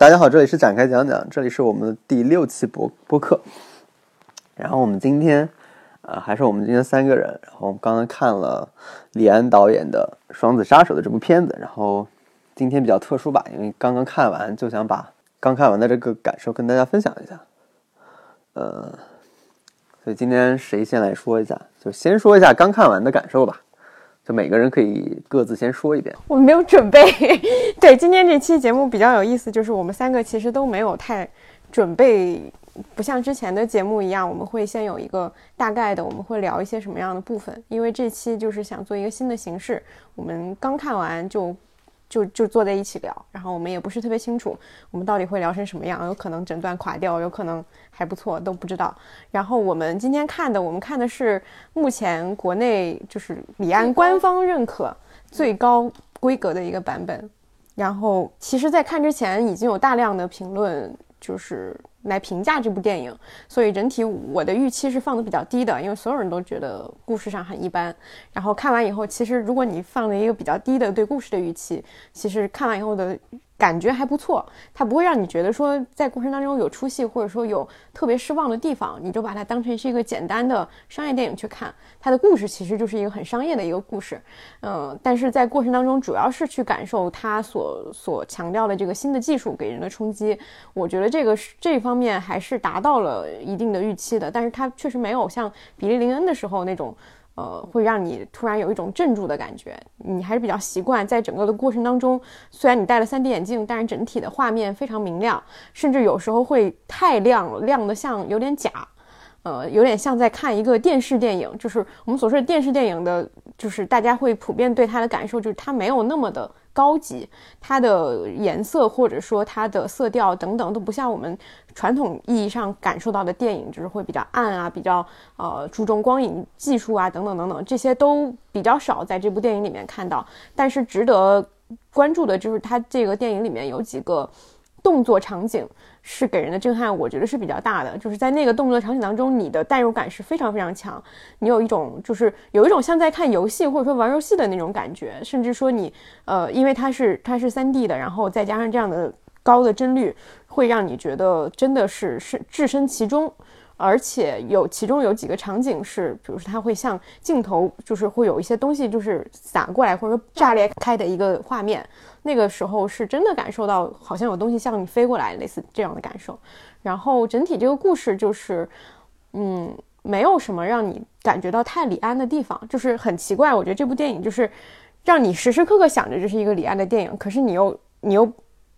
大家好，这里是展开讲讲，这里是我们的第六期播播客。然后我们今天，呃，还是我们今天三个人。然后我们刚刚看了李安导演的《双子杀手》的这部片子。然后今天比较特殊吧，因为刚刚看完，就想把刚看完的这个感受跟大家分享一下。呃，所以今天谁先来说一下？就先说一下刚看完的感受吧。每个人可以各自先说一遍。我没有准备。对，今天这期节目比较有意思，就是我们三个其实都没有太准备，不像之前的节目一样，我们会先有一个大概的，我们会聊一些什么样的部分。因为这期就是想做一个新的形式，我们刚看完就。就就坐在一起聊，然后我们也不是特别清楚，我们到底会聊成什么样，有可能整段垮掉，有可能还不错，都不知道。然后我们今天看的，我们看的是目前国内就是李安官方认可最高规格的一个版本。然后其实，在看之前已经有大量的评论，就是。来评价这部电影，所以整体我的预期是放的比较低的，因为所有人都觉得故事上很一般。然后看完以后，其实如果你放了一个比较低的对故事的预期，其实看完以后的。感觉还不错，它不会让你觉得说在过程当中有出戏，或者说有特别失望的地方，你就把它当成是一个简单的商业电影去看。它的故事其实就是一个很商业的一个故事，嗯，但是在过程当中主要是去感受它所所强调的这个新的技术给人的冲击。我觉得这个是这方面还是达到了一定的预期的，但是它确实没有像比利林恩的时候那种。呃，会让你突然有一种镇住的感觉。你还是比较习惯在整个的过程当中，虽然你戴了 3D 眼镜，但是整体的画面非常明亮，甚至有时候会太亮，亮得像有点假。呃，有点像在看一个电视电影，就是我们所说的电视电影的，就是大家会普遍对它的感受，就是它没有那么的高级，它的颜色或者说它的色调等等都不像我们传统意义上感受到的电影，就是会比较暗啊，比较呃注重光影技术啊等等等等，这些都比较少在这部电影里面看到。但是值得关注的就是它这个电影里面有几个动作场景。是给人的震撼，我觉得是比较大的。就是在那个动作场景当中，你的代入感是非常非常强，你有一种就是有一种像在看游戏或者说玩游戏的那种感觉，甚至说你呃，因为它是它是三 D 的，然后再加上这样的高的帧率，会让你觉得真的是是置身其中。而且有其中有几个场景是，比如说它会像镜头，就是会有一些东西就是洒过来或者说炸裂开的一个画面，那个时候是真的感受到好像有东西向你飞过来，类似这样的感受。然后整体这个故事就是，嗯，没有什么让你感觉到太李安的地方，就是很奇怪。我觉得这部电影就是让你时时刻刻想着这是一个李安的电影，可是你又你又。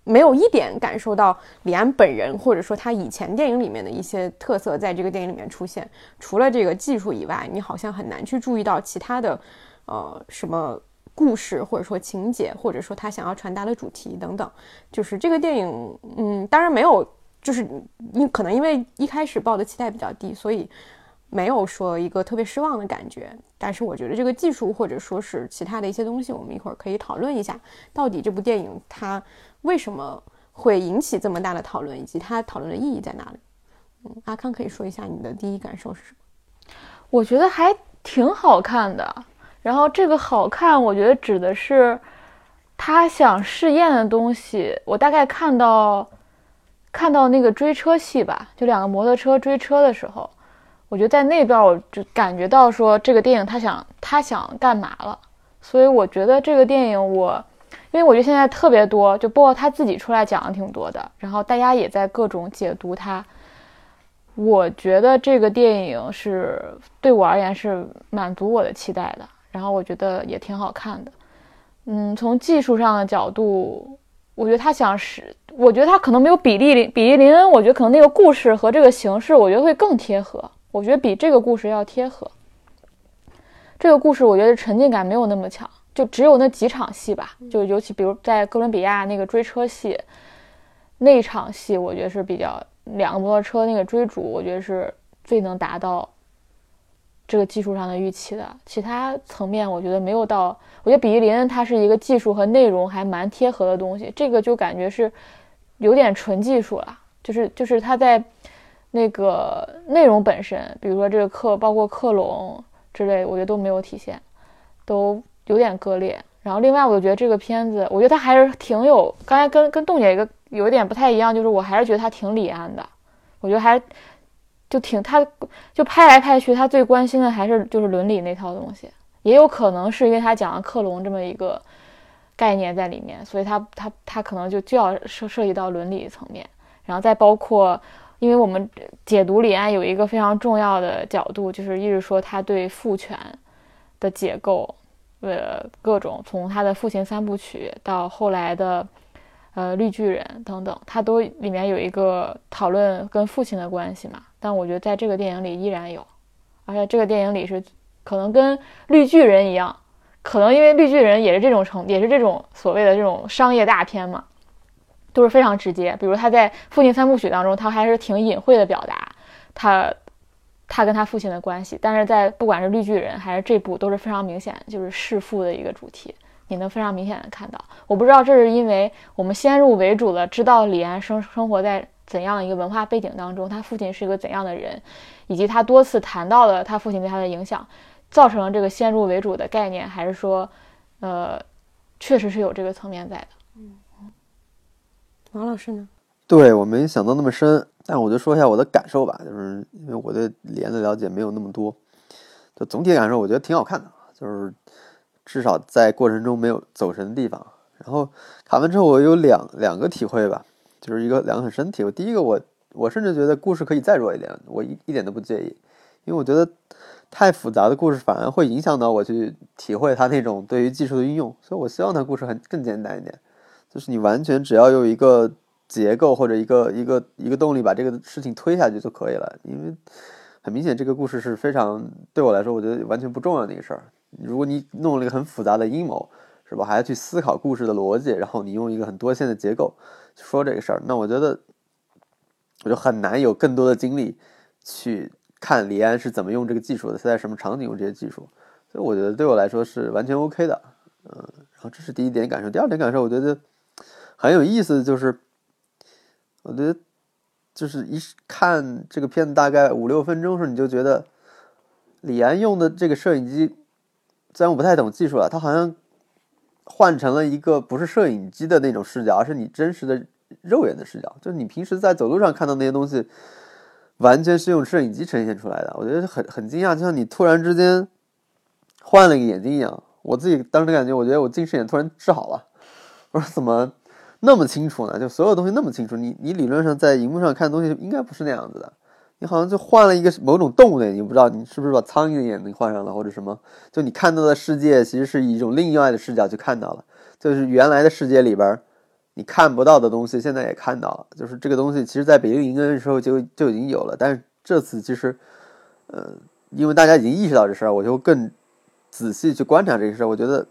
没有一点感受到李安本人，或者说他以前电影里面的一些特色，在这个电影里面出现。除了这个技术以外，你好像很难去注意到其他的，呃，什么故事，或者说情节，或者说他想要传达的主题等等。就是这个电影，嗯，当然没有，就是因可能因为一开始抱的期待比较低，所以没有说一个特别失望的感觉。但是我觉得这个技术，或者说是其他的一些东西，我们一会儿可以讨论一下，到底这部电影它。为什么会引起这么大的讨论，以及它讨论的意义在哪里？嗯，阿康可以说一下你的第一感受是什么？我觉得还挺好看的。然后这个好看，我觉得指的是他想试验的东西。我大概看到看到那个追车戏吧，就两个摩托车追车的时候，我觉得在那边我就感觉到说这个电影他想他想干嘛了。所以我觉得这个电影我。因为我觉得现在特别多，就包括他自己出来讲的挺多的，然后大家也在各种解读他。我觉得这个电影是对我而言是满足我的期待的，然后我觉得也挺好看的。嗯，从技术上的角度，我觉得他想是，我觉得他可能没有比利林比利林恩，我觉得可能那个故事和这个形式，我觉得会更贴合。我觉得比这个故事要贴合。这个故事我觉得沉浸感没有那么强。就只有那几场戏吧，就尤其比如在哥伦比亚那个追车戏，那场戏我觉得是比较两个摩托车那个追逐，我觉得是最能达到这个技术上的预期的。其他层面我觉得没有到。我觉得比利林恩它是一个技术和内容还蛮贴合的东西，这个就感觉是有点纯技术了。就是就是它在那个内容本身，比如说这个克包括克隆之类，我觉得都没有体现，都。有点割裂，然后另外我就觉得这个片子，我觉得它还是挺有。刚才跟跟栋姐一个有一点不太一样，就是我还是觉得他挺李安的，我觉得还就挺他就拍来拍去，他最关心的还是就是伦理那套东西，也有可能是因为他讲了克隆这么一个概念在里面，所以他他他可能就就要涉涉及到伦理层面，然后再包括，因为我们解读李安有一个非常重要的角度，就是一直说他对父权的解构。呃，各种从他的父亲三部曲到后来的，呃，绿巨人等等，他都里面有一个讨论跟父亲的关系嘛。但我觉得在这个电影里依然有，而且这个电影里是可能跟绿巨人一样，可能因为绿巨人也是这种成，也是这种所谓的这种商业大片嘛，都是非常直接。比如他在父亲三部曲当中，他还是挺隐晦的表达他。他跟他父亲的关系，但是在不管是绿巨人还是这部都是非常明显，就是弑父的一个主题，你能非常明显的看到。我不知道这是因为我们先入为主的，知道李安生生活在怎样一个文化背景当中，他父亲是一个怎样的人，以及他多次谈到了他父亲对他的影响，造成了这个先入为主的概念，还是说，呃，确实是有这个层面在的。嗯，王老师呢？对我没想到那么深。但我就说一下我的感受吧，就是因为我对李安的了解没有那么多，就总体感受，我觉得挺好看的，就是至少在过程中没有走神的地方。然后看完之后，我有两两个体会吧，就是一个两个很深体会。第一个，我我甚至觉得故事可以再弱一点，我一一点都不介意，因为我觉得太复杂的故事反而会影响到我去体会它那种对于技术的运用，所以我希望它故事很更简单一点，就是你完全只要用一个。结构或者一个一个一个动力把这个事情推下去就可以了，因为很明显这个故事是非常对我来说，我觉得完全不重要的一个事儿。如果你弄了一个很复杂的阴谋，是吧？还要去思考故事的逻辑，然后你用一个很多线的结构说这个事儿，那我觉得我就很难有更多的精力去看李安是怎么用这个技术的，他在什么场景用这些技术。所以我觉得对我来说是完全 OK 的，嗯。然后这是第一点感受，第二点感受，我觉得很有意思，就是。我觉得，就是一看这个片子大概五六分钟时，候，你就觉得李安用的这个摄影机，虽然我不太懂技术啊，他好像换成了一个不是摄影机的那种视角，而是你真实的肉眼的视角。就是你平时在走路上看到那些东西，完全是用摄影机呈现出来的。我觉得很很惊讶，就像你突然之间换了一个眼睛一样。我自己当时感觉，我觉得我近视眼突然治好了。我说怎么？那么清楚呢？就所有东西那么清楚，你你理论上在荧幕上看东西应该不是那样子的，你好像就换了一个某种动物的眼睛，不知道你是不是把苍蝇的眼睛换上了或者什么？就你看到的世界其实是以一种另外的视角去看到了，就是原来的世界里边你看不到的东西，现在也看到了。就是这个东西其实在北京迎恩的时候就就已经有了，但是这次其实，呃，因为大家已经意识到这事儿，我就更仔细去观察这个事儿，我觉得。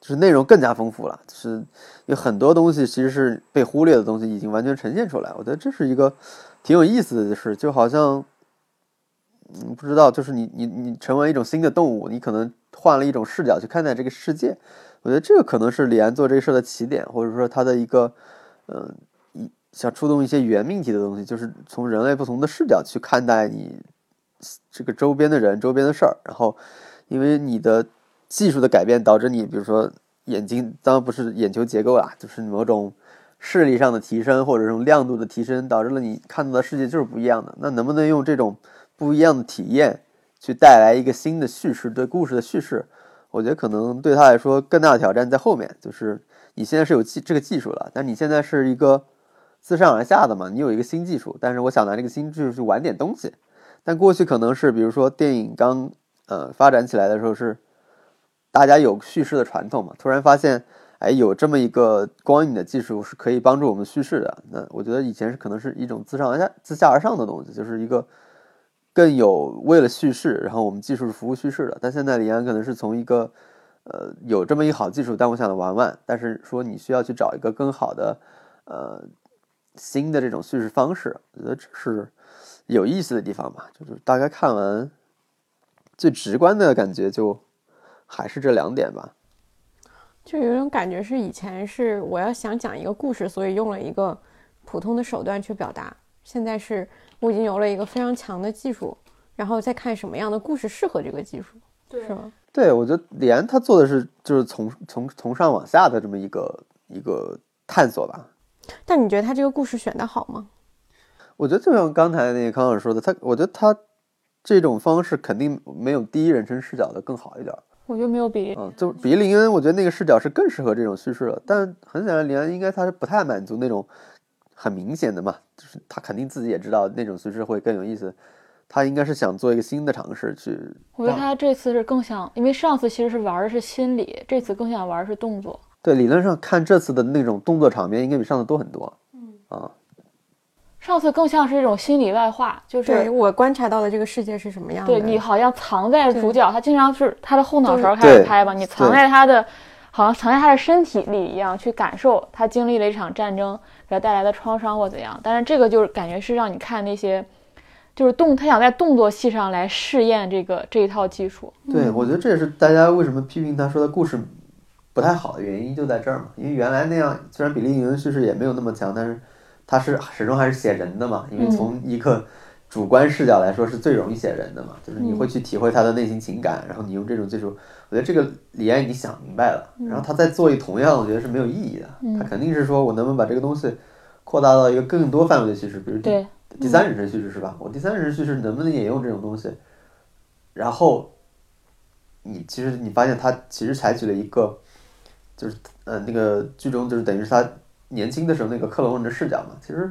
就是内容更加丰富了，就是有很多东西其实是被忽略的东西，已经完全呈现出来。我觉得这是一个挺有意思的事，就好像，嗯，不知道，就是你你你成为一种新的动物，你可能换了一种视角去看待这个世界。我觉得这个可能是李安做这个事的起点，或者说他的一个，嗯，一想触动一些原命题的东西，就是从人类不同的视角去看待你这个周边的人、周边的事儿。然后，因为你的。技术的改变导致你，比如说眼睛，当然不是眼球结构啦，就是某种视力上的提升，或者这种亮度的提升，导致了你看到的世界就是不一样的。那能不能用这种不一样的体验去带来一个新的叙事对故事的叙事？我觉得可能对他来说更大的挑战在后面，就是你现在是有技这个技术了，但你现在是一个自上而下的嘛，你有一个新技术，但是我想拿这个新技术去玩点东西。但过去可能是，比如说电影刚呃发展起来的时候是。大家有叙事的传统嘛？突然发现，哎，有这么一个光影的技术是可以帮助我们叙事的。那我觉得以前是可能是一种自上而下、自下而上的东西，就是一个更有为了叙事，然后我们技术是服务叙事的。但现在李安可能是从一个，呃，有这么一好技术，但我想玩玩，但是说你需要去找一个更好的，呃，新的这种叙事方式。我觉得这是有意思的地方吧。就是大概看完，最直观的感觉就。还是这两点吧，就有种感觉是以前是我要想讲一个故事，所以用了一个普通的手段去表达。现在是我已经有了一个非常强的技术，然后再看什么样的故事适合这个技术，对，是吗？对，我觉得李安他做的是就是从从从上往下的这么一个一个探索吧。但你觉得他这个故事选的好吗？我觉得就像刚才那个康老师说的，他我觉得他这种方式肯定没有第一人称视角的更好一点。我觉得没有比嗯，就比利林恩，我觉得那个视角是更适合这种叙事的。但很显然，林恩应该他是不太满足那种很明显的嘛，就是他肯定自己也知道那种叙事会更有意思。他应该是想做一个新的尝试去。我觉得他这次是更想，因为上次其实是玩的是心理，这次更想玩的是动作。对，理论上看这次的那种动作场面应该比上次多很多。嗯啊，上次更像是一种心理外化，就是对我观察到的这个世界是什么样的。对你好像藏在主角，他经常是他的后脑勺开始拍吧，你藏在他的，好像藏在他的身体里一样，去感受他经历了一场战争给他带来的创伤或怎样。但是这个就是感觉是让你看那些，就是动，他想在动作戏上来试验这个这一套技术。对，我觉得这也是大家为什么批评他说的故事不太好的原因就在这儿嘛。因为原来那样，虽然比利林恩叙事也没有那么强，但是他是始终还是写人的嘛。因为从一个主观视角来说，是最容易写人的嘛，就是你会去体会他的内心情感，然后你用这种技术，我觉得这个李安已经想明白了，然后他再做一同样，我觉得是没有意义的。他肯定是说我能不能把这个东西扩大到一个更多范围的叙事，比如第，第三人称叙事是吧？我第三人称叙事能不能也用这种东西？然后你其实你发现他其实采取了一个，就是呃那个剧中就是等于是他年轻的时候那个克隆人的视角嘛。其实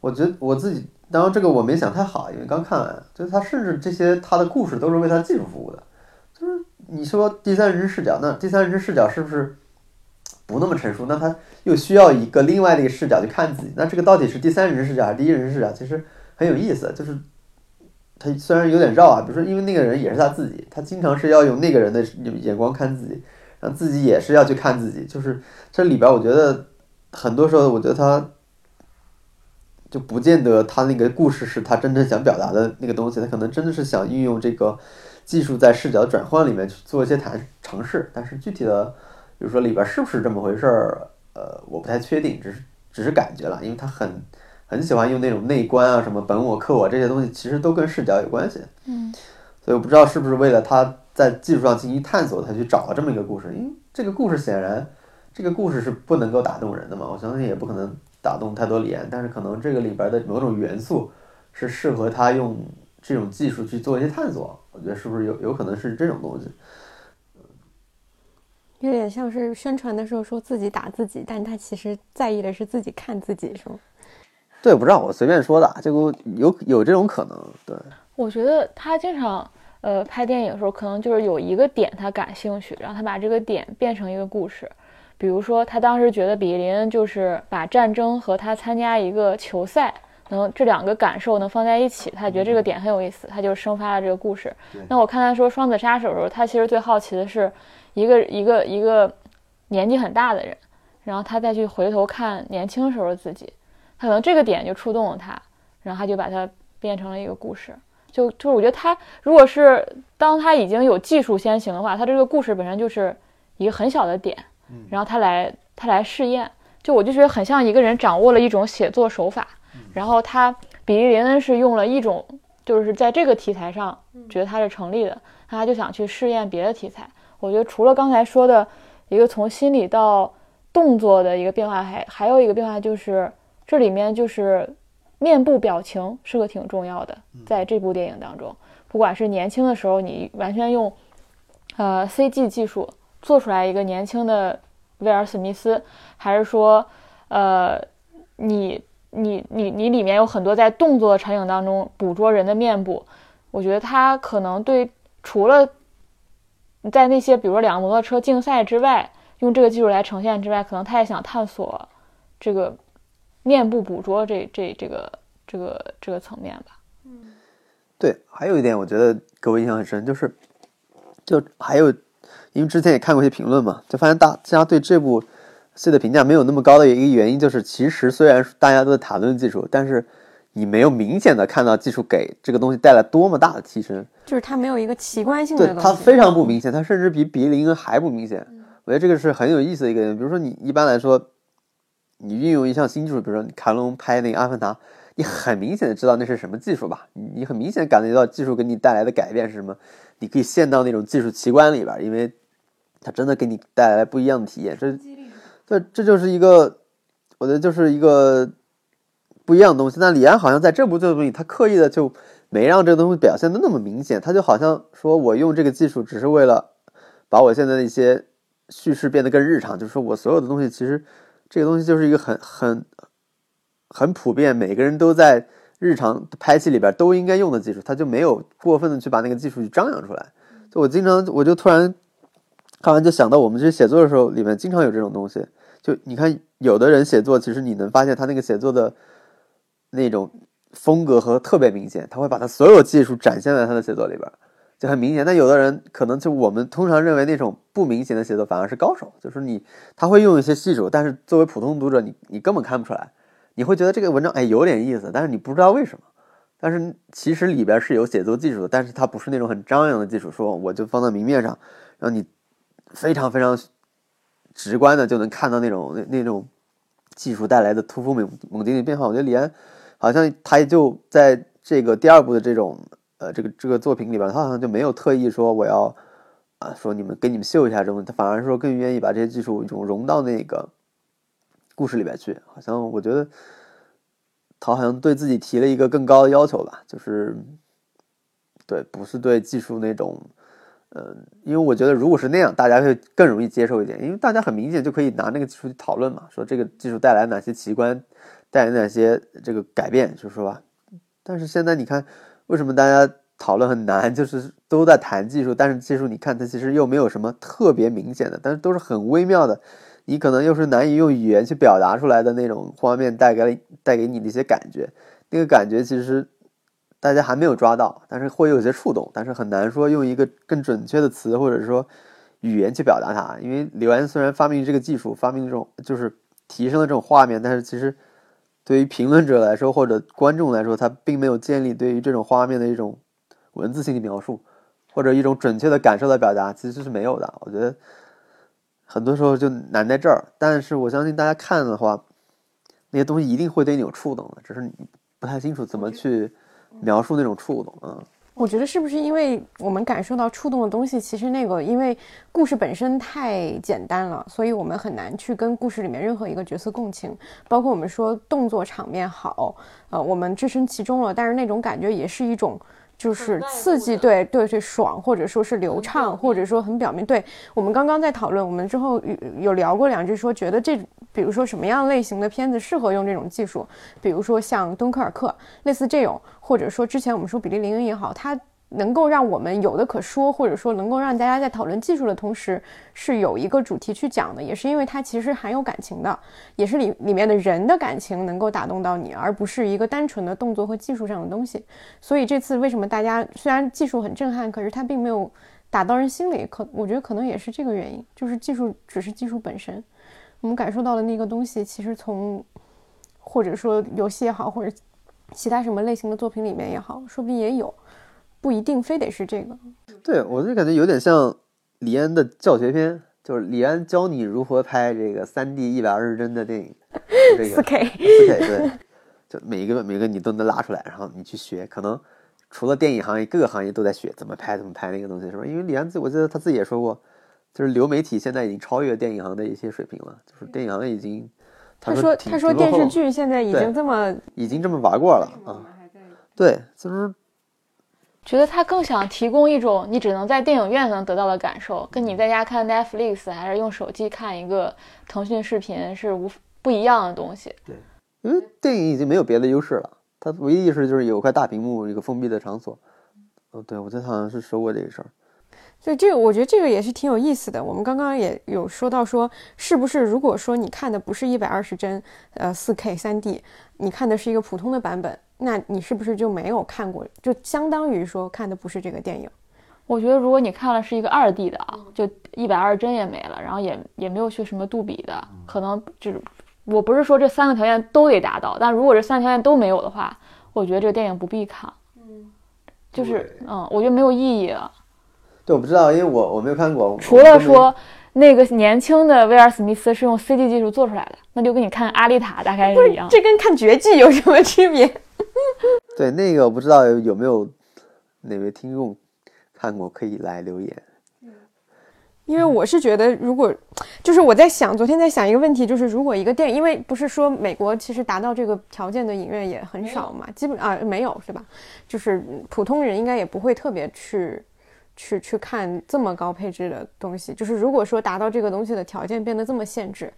我觉得我自己，当然这个我没想太好，因为刚看完，就是他甚至这些他的故事都是为他技术服务的。就是你说第三人视角，那第三人视角是不是不那么成熟？那他又需要一个另外的一个视角去看自己，那这个到底是第三人视角还是第一人视角？其实很有意思，就是他虽然有点绕啊，比如说因为那个人也是他自己，他经常是要用那个人的眼光看自己，然后自己也是要去看自己，就是这里边我觉得很多时候，我觉得他就不见得他那个故事是他真正想表达的那个东西，他可能真的是想运用这个技术在视角转换里面去做一些谈尝试，但是具体的，比如说里边是不是这么回事儿，呃，我不太确定，只是只是感觉了，因为他很很喜欢用那种内观啊，什么本我、客我这些东西，其实都跟视角有关系。嗯，所以我不知道是不是为了他在技术上进行探索，他去找了这么一个故事，因为这个故事显然这个故事是不能够打动人的嘛，我相信也不可能打动太多李安，但是可能这个里边的某种元素是适合他用这种技术去做一些探索，我觉得是不是有有可能是这种东西？有点像是宣传的时候说自己打自己，但他其实在意的是自己看自己，是吗？对，我不知道，我随便说的，这个有有这种可能，对，我觉得他经常呃拍电影的时候，可能就是有一个点他感兴趣，然后他把这个点变成一个故事。比如说，他当时觉得比利林恩就是把战争和他参加一个球赛，能这两个感受能放在一起，他觉得这个点很有意思，他就生发了这个故事。那我看他说《双子杀手》的时候，他其实最好奇的是一个一个一个年纪很大的人，然后他再去回头看年轻时候的自己，他可能这个点就触动了他，然后他就把它变成了一个故事。就就是我觉得他如果是当他已经有技术先行的话，他这个故事本身就是一个很小的点，然后他来他来试验，就我就觉得很像一个人掌握了一种写作手法，然后他比利林恩是用了一种就是在这个题材上觉得他是成立的，他就想去试验别的题材。我觉得除了刚才说的一个从心理到动作的一个变化，还还有一个变化就是这里面就是面部表情是个挺重要的，在这部电影当中，不管是年轻的时候你完全用呃 CG 技术做出来一个年轻的威尔史密斯，还是说呃你你你你里面有很多在动作的场景当中捕捉人的面部，我觉得他可能对除了在那些比如说两个摩托车竞赛之外，用这个技术来呈现之外，可能他也想探索这个面部捕捉这这这个这个这个层面吧。嗯对，还有一点我觉得给我印象很深，就是就还有，因为之前也看过一些评论嘛，就发现大家对这部戏的评价没有那么高的一个原因，就是其实虽然大家都在谈论技术，但是你没有明显的看到技术给这个东西带来多么大的提升。就是它没有一个奇观性的对，东西。它非常不明显，它甚至比比利林恩还不明显。我觉得这个是很有意思的一个点。比如说，你一般来说，你运用一项新技术，比如说你卡隆拍那个《阿凡达》，你很明显的知道那是什么技术吧？你你很明显感觉到技术给你带来的改变是什么？你可以陷到那种技术奇观里边，因为它真的给你带来不一样的体验。这，这，这就是一个我觉得就是一个不一样的东西。但李安好像在这部作品里，他刻意的就没让这个东西表现的那么明显，他就好像说我用这个技术只是为了把我现在的一些叙事变得更日常，就是说我所有的东西其实这个东西就是一个很很很普遍，每个人都在日常拍戏里边都应该用的技术，他就没有过分的去把那个技术去张扬出来。就我经常我就突然看完就想到，我们这写作的时候里面经常有这种东西。就你看，有的人写作，其实你能发现他那个写作的那种风格和特别明显，他会把他所有技术展现在他的写作里边，就很明显。但有的人可能就我们通常认为那种不明显的写作反而是高手，就是你他会用一些细术，但是作为普通读者，你你根本看不出来，你会觉得这个文章哎有点意思，但是你不知道为什么。但是其实里边是有写作技术的，但是它不是那种很张扬的技术，说我就放在明面上，让你非常非常。直观的就能看到那种那那种技术带来的突飞猛猛进的变化。我觉得李安好像他就在这个第二部的这种呃这个这个作品里边，他好像就没有特意说我要啊说你们给你们秀一下这种，他反而说更愿意把这些技术融融到那个故事里边去。好像我觉得他好像对自己提了一个更高的要求吧，就是对不是对技术那种。嗯，因为我觉得如果是那样，大家会更容易接受一点，因为大家很明显就可以拿那个技术去讨论嘛，说这个技术带来哪些奇观，带来哪些这个改变，就是说吧。但是现在你看，为什么大家讨论很难？就是都在谈技术，但是技术你看它其实又没有什么特别明显的，但是都是很微妙的，你可能又是难以用语言去表达出来的那种画面带给带给你的一些感觉，那个感觉其实。大家还没有抓到，但是会有些触动，但是很难说用一个更准确的词或者说语言去表达它。因为刘安虽然发明这个技术，发明这种就是提升了这种画面，但是其实对于评论者来说或者观众来说，他并没有建立对于这种画面的一种文字性的描述或者一种准确的感受的表达，其实是没有的。我觉得很多时候就难在这儿。但是我相信大家看的话，那些东西一定会对你有触动的，只是你不太清楚怎么去。描述那种触动啊，我觉得是不是因为我们感受到触动的东西，其实那个因为故事本身太简单了，所以我们很难去跟故事里面任何一个角色共情。包括我们说动作场面好，呃，我们置身其中了，但是那种感觉也是一种。就是刺激，对对对，爽，或者说是流畅，或者说很表面。对我们刚刚在讨论，我们之后有有聊过两句，说觉得这，比如说什么样类型的片子适合用这种技术，比如说像敦刻尔克，类似这种，或者说之前我们说比利林恩也好，它。能够让我们有的可说，或者说能够让大家在讨论技术的同时，是有一个主题去讲的，也是因为它其实含有感情的，也是里里面的人的感情能够打动到你，而不是一个单纯的动作和技术上的东西。所以这次为什么大家虽然技术很震撼，可是它并没有打到人心里，可我觉得可能也是这个原因，就是技术只是技术本身，我们感受到的那个东西，其实从或者说游戏也好，或者其他什么类型的作品里面也好，说不定也有。不一定非得是这个，对我就感觉有点像李安的教学片，就是李安教你如何拍这个三 D 一百二十帧的电影，四 K，四 K，对，就每一个每个你都能拉出来，然后你去学，可能除了电影行业，各个行业都在学怎么拍怎么拍那个东西，是吧？因为李安自我记得他自己也说过，就是流媒体现在已经超越电影行的一些水平了，就是电影行业已经，他说他说电视剧现在已经这么已经这么玩过了啊，对，就是。觉得他更想提供一种你只能在电影院能得到的感受，跟你在家看 Netflix 还是用手机看一个腾讯视频是无不一样的东西。对，因为电影已经没有别的优势了，它唯一优势就是有块大屏幕，一个封闭的场所。哦，对，我记得好像是说过这个事儿。所以这个我觉得这个也是挺有意思的。我们刚刚也有说到说，是不是如果说你看的不是一百二十帧，呃，四 K 三 D，你看的是一个普通的版本。那你是不是就没有看过？就相当于说看的不是这个电影。我觉得如果你看了是一个二 D 的啊，就一百二十帧也没了，然后也也没有去什么杜比的，可能就是我不是说这三个条件都得达到，但如果这三个条件都没有的话，我觉得这个电影不必看。嗯，就是嗯，我觉得没有意义。对，我不知道，因为我我没有看过。除了说那个年轻的威尔史密斯是用 CG 技术做出来的，那就跟你看《阿丽塔》大概是一样。这跟看《绝技》有什么区别？对，那个我不知道有没有哪位听众看过，可以来留言。因为我是觉得，如果就是我在想，昨天在想一个问题，就是如果一个电影，因为不是说美国其实达到这个条件的影院也很少嘛，基本啊没有是吧？就是普通人应该也不会特别去去去看这么高配置的东西。就是如果说达到这个东西的条件变得这么限制。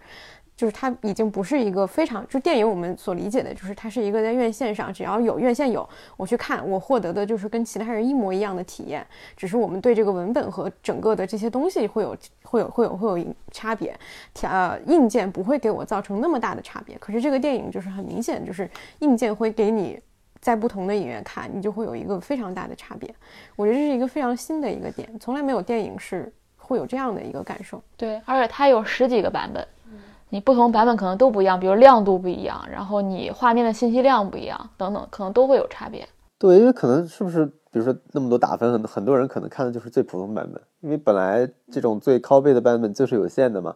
就是它已经不是一个非常，就电影我们所理解的，就是它是一个在院线上，只要有院线有，我去看，我获得的就是跟其他人一模一样的体验，只是我们对这个文本和整个的这些东西会有会有会有会有差别，呃，硬件不会给我造成那么大的差别。可是这个电影就是很明显，就是硬件会给你在不同的影院看，你就会有一个非常大的差别。我觉得这是一个非常新的一个点，从来没有电影是会有这样的一个感受。对，而且它有十几个版本。你不同版本可能都不一样，比如亮度不一样，然后你画面的信息量不一样，等等，可能都会有差别。对，因为可能是不是，比如说那么多打分，很很多人可能看的就是最普通版本，因为本来这种最拷贝的版本就是有限的嘛。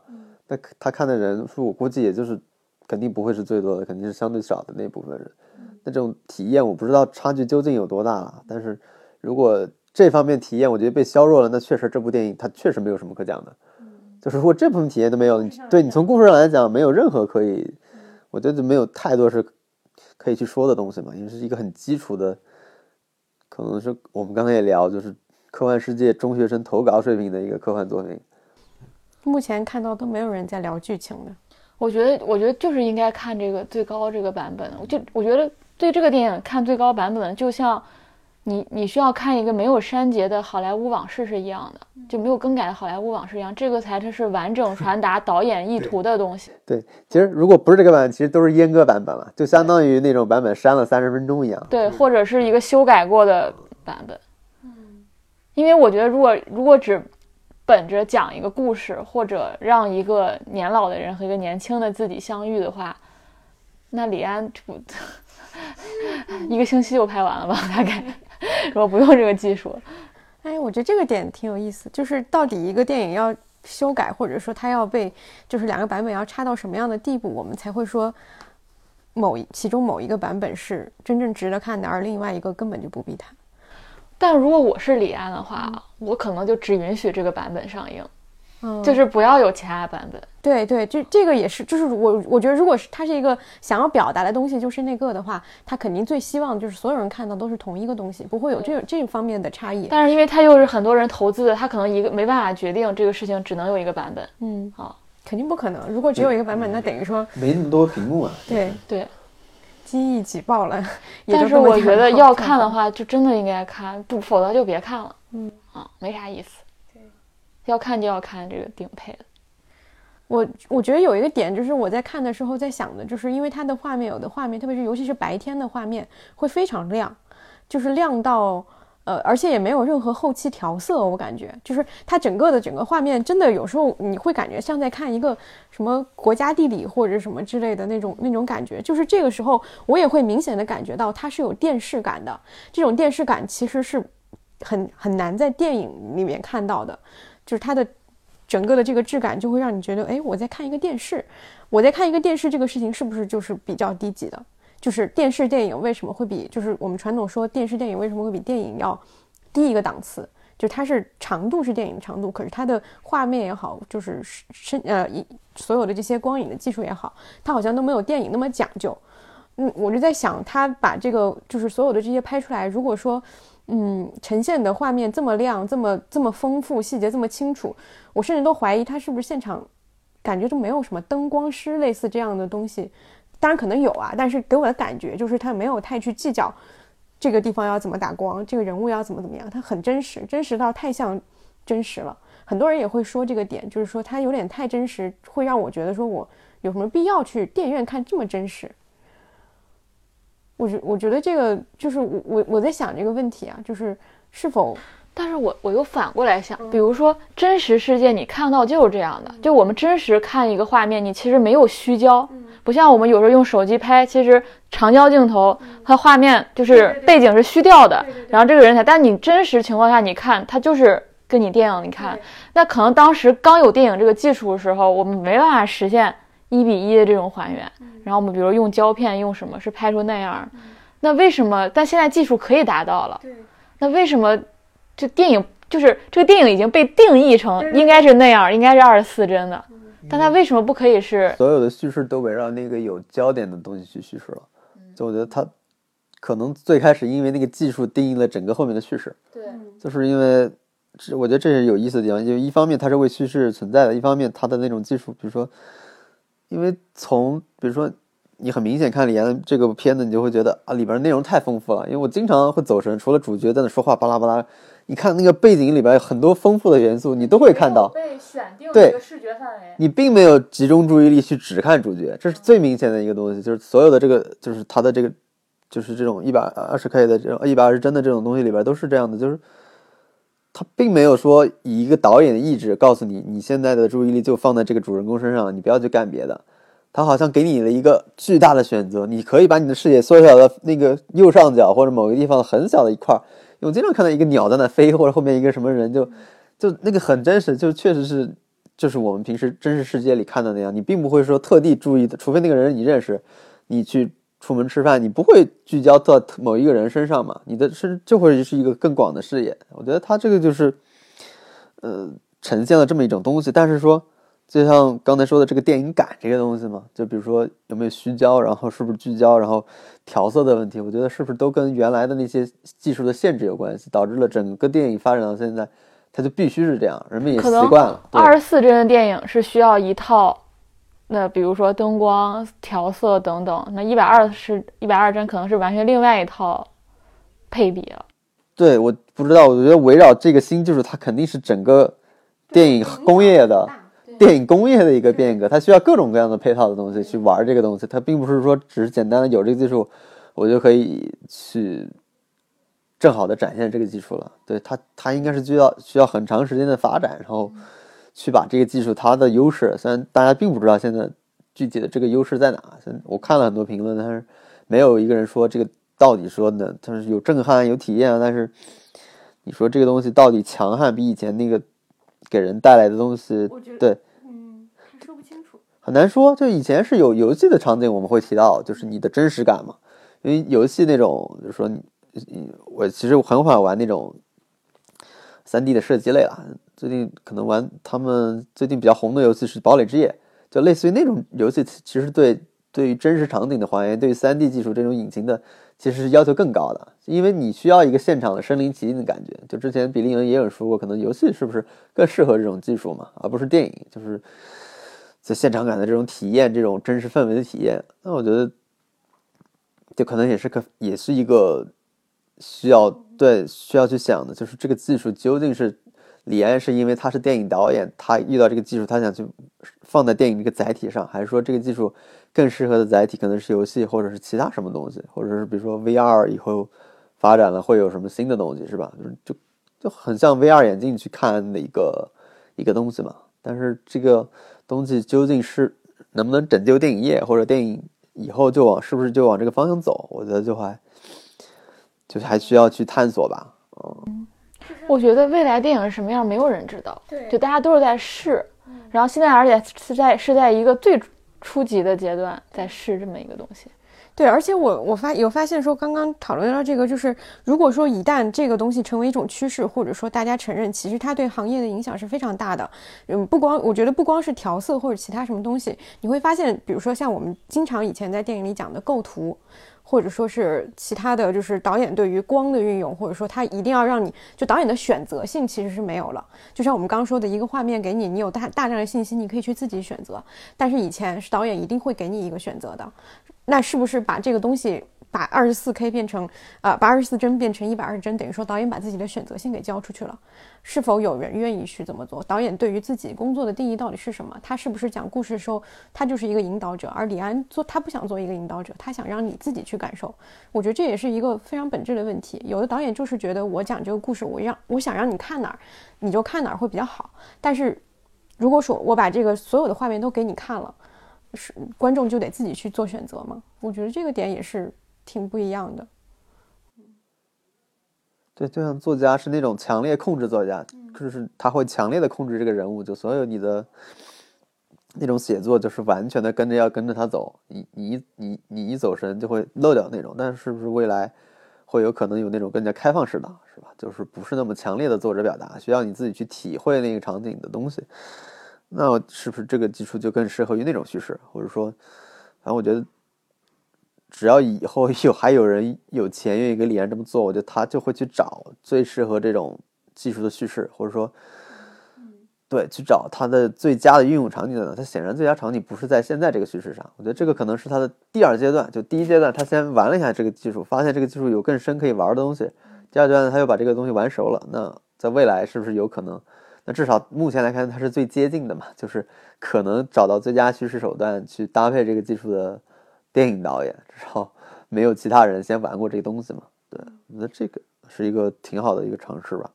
那他看的人数，我估计也就是肯定不会是最多的，肯定是相对少的那部分人。那这种体验，我不知道差距究竟有多大了。但是如果这方面体验，我觉得被削弱了，那确实这部电影它确实没有什么可讲的。就是如果这部分体验都没有，你对你从故事上来讲没有任何可以，我觉得没有太多是可以去说的东西嘛，因为是一个很基础的，可能是我们刚才也聊，就是科幻世界中学生投稿水平的一个科幻作品。目前看到都没有人在聊剧情的，我觉得，我觉得就是应该看这个最高这个版本。我就我觉得对这个电影看最高版本，就像。你你需要看一个没有删节的好莱坞往事是一样的，就没有更改的好莱坞往事一样，这个才它是完整传达 导演意图的东西。对，其实如果不是这个版本，其实都是阉割版本了，就相当于那种版本删了三十分钟一样。对，或者是一个修改过的版本。嗯，因为我觉得，如果如果只本着讲一个故事，或者让一个年老的人和一个年轻的自己相遇的话，那李安不 一个星期就拍完了吧，大概。如果不用这个技术，哎，我觉得这个点挺有意思。就是到底一个电影要修改，或者说它要被，就是两个版本要差到什么样的地步，我们才会说某一其中某一个版本是真正值得看的，而另外一个根本就不必谈。但如果我是李安的话，我可能就只允许这个版本上映。就是不要有其他版本。对对，就这个也是，就是我我觉得，如果是他是一个想要表达的东西，就是那个的话，他肯定最希望就是所有人看到都是同一个东西，不会有这这方面的差异。但是因为他又是很多人投资的，他可能一个没办法决定这个事情，只能有一个版本。嗯，好，肯定不可能。如果只有一个版本，那等于说没那么多屏幕啊。对对，机翼挤爆了。但是我觉得要看的话，就真的应该看，不否则就别看了。嗯啊，没啥意思。要看就要看这个顶配的。我我觉得有一个点，就是我在看的时候在想的，就是因为它的画面，有的画面，特别是尤其是白天的画面，会非常亮，就是亮到呃，而且也没有任何后期调色，我感觉就是它整个的整个画面，真的有时候你会感觉像在看一个什么国家地理或者什么之类的那种那种感觉。就是这个时候，我也会明显的感觉到它是有电视感的。这种电视感其实是很很难在电影里面看到的。就是它的整个的这个质感，就会让你觉得，哎，我在看一个电视，我在看一个电视，这个事情是不是就是比较低级的？就是电视电影为什么会比，就是我们传统说电视电影为什么会比电影要低一个档次？就它是长度是电影长度，可是它的画面也好，就是深呃所有的这些光影的技术也好，它好像都没有电影那么讲究。嗯，我就在想，他把这个就是所有的这些拍出来，如果说。嗯，呈现的画面这么亮，这么这么丰富，细节这么清楚，我甚至都怀疑他是不是现场，感觉都没有什么灯光师类似这样的东西。当然可能有啊，但是给我的感觉就是他没有太去计较这个地方要怎么打光，这个人物要怎么怎么样，他很真实，真实到太像真实了。很多人也会说这个点，就是说他有点太真实，会让我觉得说我有什么必要去电影院看这么真实。我觉我觉得这个就是我我我在想这个问题啊，就是是否，但是我我又反过来想，比如说真实世界你看到就是这样的，就我们真实看一个画面，你其实没有虚焦，不像我们有时候用手机拍，其实长焦镜头它画面就是背景是虚掉的，然后这个人才，但你真实情况下你看它就是跟你电影你看，那可能当时刚有电影这个技术的时候，我们没办法实现。一比一的这种还原，然后我们比如用胶片，用什么是拍出那样？那为什么？但现在技术可以达到了，那为什么这电影就是这个电影已经被定义成应该是那样，应该是二十四帧的，但它为什么不可以是？所有的叙事都围绕那个有焦点的东西去叙事了。就我觉得它可能最开始因为那个技术定义了整个后面的叙事，对，就是因为这我觉得这是有意思的地方，就一方面它是为叙事存在的，一方面它的那种技术，比如说，因为从比如说你很明显看李安这个片子，你就会觉得啊里边内容太丰富了，因为我经常会走神，除了主角在那说话巴拉巴拉，你看那个背景里边有很多丰富的元素，你都会看到。被选定对一个视觉范围。你并没有集中注意力去只看主角，这是最明显的一个东西，就是所有的这个，就是他的这个，就是这种一百二十 K 的这种一百二十帧的这种东西里边都是这样的，就是他并没有说以一个导演的意志告诉你，你现在的注意力就放在这个主人公身上，你不要去干别的。他好像给你了一个巨大的选择，你可以把你的视野缩小到那个右上角或者某个地方很小的一块。因为我经常看到一个鸟在那飞，或者后面一个什么人就就那个很真实，就确实是就是我们平时真实世界里看的那样。你并不会说特地注意的，除非那个人你认识，你去出门吃饭，你不会聚焦到某一个人身上嘛？你的是就会是一个更广的视野。我觉得他这个就是呃呈现了这么一种东西，但是说。就像刚才说的这个电影感这个东西嘛，就比如说有没有虚焦，然后是不是聚焦，然后调色的问题，我觉得是不是都跟原来的那些技术的限制有关系，导致了整个电影发展到现在，它就必须是这样，人们也习惯了。二十四帧的电影是需要一套，那比如说灯光调色等等，那一百二是一百二帧，可能是完全另外一套配比了。对，我不知道，我觉得围绕这个新技术，它肯定是整个电影工业的。电影工业的一个变革，它需要各种各样的配套的东西去玩这个东西。它并不是说只是简单的有这个技术，我就可以去正好的展现这个技术了。对它，它应该是需要需要很长时间的发展，然后去把这个技术它的优势。虽然大家并不知道现在具体的这个优势在哪，我看了很多评论，但是没有一个人说这个到底说呢它是有震撼、有体验。但是你说这个东西到底强悍比以前那个给人带来的东西，对。嗯，说不清楚很难说，就以前是有游戏的场景，我们会提到，就是你的真实感嘛。因为游戏那种，就是说你，我其实很少玩那种三 D 的射击类了。最近可能玩他们最近比较红的游戏是《堡垒之夜》，就类似于那种游戏，其实对对于真实场景的还原，对于三 D 技术这种引擎的，其实是要求更高的，因为你需要一个现场的身临其境的感觉。就之前比利恩也有说过，可能游戏是不是更适合这种技术嘛，而不是电影，就是。在现场感的这种体验，这种真实氛围的体验，那我觉得，就可能也是可，也是一个需要对需要去想的，就是这个技术究竟是李安是因为他是电影导演，他遇到这个技术，他想去放在电影这个载体上，还是说这个技术更适合的载体可能是游戏，或者是其他什么东西，或者是比如说 VR 以后发展了会有什么新的东西，是吧？就就很像 VR 眼镜去看的一个一个东西嘛，但是这个。东西究竟是能不能拯救电影业，或者电影以后就往是不是就往这个方向走？我觉得就还就还需要去探索吧。嗯，我觉得未来电影是什么样，没有人知道。对，就大家都是在试，然后现在而且是在是在一个最初级的阶段在试这么一个东西。对，而且我我发有发现说，刚刚讨论到这个，就是如果说一旦这个东西成为一种趋势，或者说大家承认，其实它对行业的影响是非常大的。嗯，不光我觉得不光是调色或者其他什么东西，你会发现，比如说像我们经常以前在电影里讲的构图，或者说是其他的就是导演对于光的运用，或者说他一定要让你就导演的选择性其实是没有了。就像我们刚刚说的一个画面给你，你有大大量的信息，你可以去自己选择。但是以前是导演一定会给你一个选择的。那是不是把这个东西把二十四 K 变成啊，把二十四帧变成一百二十帧，等于说导演把自己的选择性给交出去了？是否有人愿意去这么做？导演对于自己工作的定义到底是什么？他是不是讲故事的时候，他就是一个引导者？而李安做他不想做一个引导者，他想让你自己去感受。我觉得这也是一个非常本质的问题。有的导演就是觉得我讲这个故事，我让我想让你看哪儿，你就看哪儿会比较好。但是如果说我把这个所有的画面都给你看了。是观众就得自己去做选择吗？我觉得这个点也是挺不一样的。对，就像作家是那种强烈控制作家，就是他会强烈的控制这个人物，就所有你的那种写作就是完全的跟着要跟着他走，你你你你一走神就会漏掉那种。但是不是未来会有可能有那种更加开放式的，是吧？就是不是那么强烈的作者表达，需要你自己去体会那个场景的东西。那是不是这个技术就更适合于那种叙事？或者说，反正我觉得，只要以后 有还有人有钱愿意给李安这么做，我觉得他就会去找最适合这种技术的叙事，或者说。对，去找他的最佳的运用场景呢？他显然最佳场景不是在现在这个叙事上。我觉得这个可能是他的第二阶段。就第一阶段，他先玩了一下这个技术，发现这个技术有更深可以玩的东西。第二阶段，他又把这个东西玩熟了。那在未来是不是有可能？那至少目前来看，它是最接近的嘛？就是可能找到最佳叙事手段去搭配这个技术的电影导演，至少没有其他人先玩过这个东西嘛？对，那这个是一个挺好的一个尝试吧。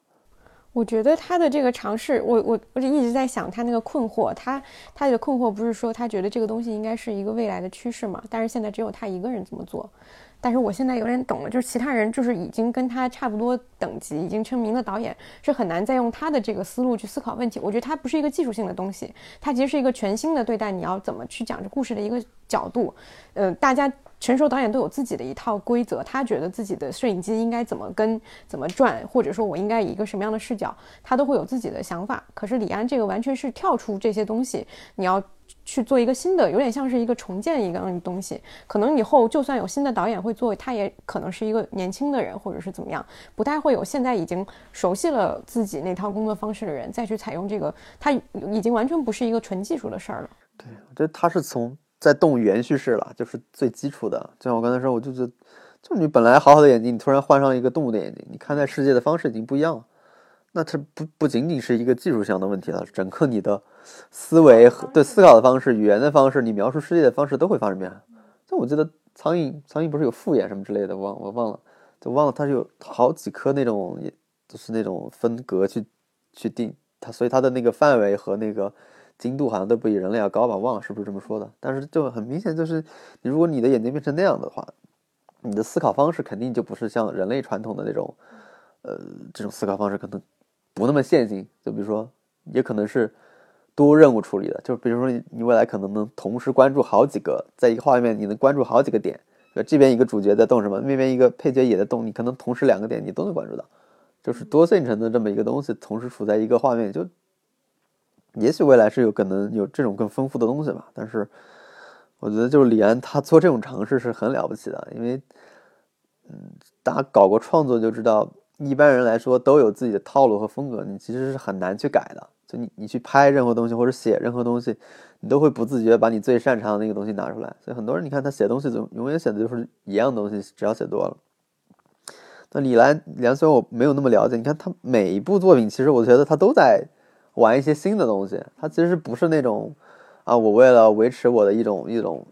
我觉得他的这个尝试，我我我就一直在想他那个困惑，他他的困惑不是说他觉得这个东西应该是一个未来的趋势嘛？但是现在只有他一个人这么做，但是我现在有点懂了，就是其他人就是已经跟他差不多等级、已经成名的导演是很难再用他的这个思路去思考问题。我觉得他不是一个技术性的东西，它其实是一个全新的对待你要怎么去讲这故事的一个角度。嗯，大家。成熟导演都有自己的一套规则，他觉得自己的摄影机应该怎么跟、怎么转，或者说我应该以一个什么样的视角，他都会有自己的想法。可是李安这个完全是跳出这些东西，你要去做一个新的，有点像是一个重建一个东西。可能以后就算有新的导演会做，他也可能是一个年轻的人，或者是怎么样，不太会有现在已经熟悉了自己那套工作方式的人再去采用这个，他已经完全不是一个纯技术的事儿了。对，我觉得他是从。在动原叙事了，就是最基础的。就像我刚才说，我就觉得，就你本来好好的眼睛，你突然换上一个动物的眼睛，你看待世界的方式已经不一样了。那它不不仅仅是一个技术上的问题了，整个你的思维和对思考的方式、语言的方式、你描述世界的方式都会发生变化。就我记得苍蝇，苍蝇不是有复眼什么之类的，忘我忘了，就忘了它是有好几颗那种，就是那种分隔去去定它，所以它的那个范围和那个。精度好像都不比人类要高吧？忘了是不是这么说的。但是就很明显，就是如果你的眼睛变成那样的话，你的思考方式肯定就不是像人类传统的那种，呃，这种思考方式可能不那么线性。就比如说，也可能是多任务处理的。就比如说，你未来可能能同时关注好几个，在一个画面你能关注好几个点。这边一个主角在动什么，那边一个配角也在动，你可能同时两个点你都能关注到，就是多线程的这么一个东西，同时处在一个画面就。也许未来是有可能有这种更丰富的东西吧，但是我觉得就是李安他做这种尝试是很了不起的，因为，嗯，大家搞过创作就知道，一般人来说都有自己的套路和风格，你其实是很难去改的。就你你去拍任何东西或者写任何东西，你都会不自觉把你最擅长的那个东西拿出来。所以很多人你看他写东西总永远写的就是一样东西，只要写多了。那李兰，李安虽然我没有那么了解，你看他每一部作品，其实我觉得他都在。玩一些新的东西，他其实不是那种，啊，我为了维持我的一种一种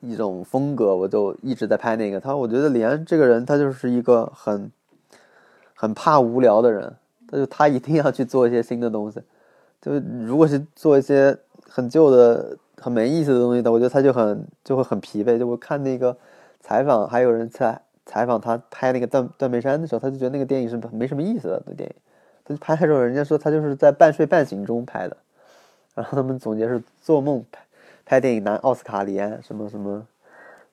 一种风格，我就一直在拍那个。他，我觉得李安这个人，他就是一个很很怕无聊的人，他就他一定要去做一些新的东西。就如果是做一些很旧的、很没意思的东西的，我觉得他就很就会很疲惫。就我看那个采访，还有人在采访他拍那个《断断背山》的时候，他就觉得那个电影是没什么意思的那电影。他就拍的时候，人家说他就是在半睡半醒中拍的，然后他们总结是做梦拍拍电影拿奥斯卡，李安什么什么，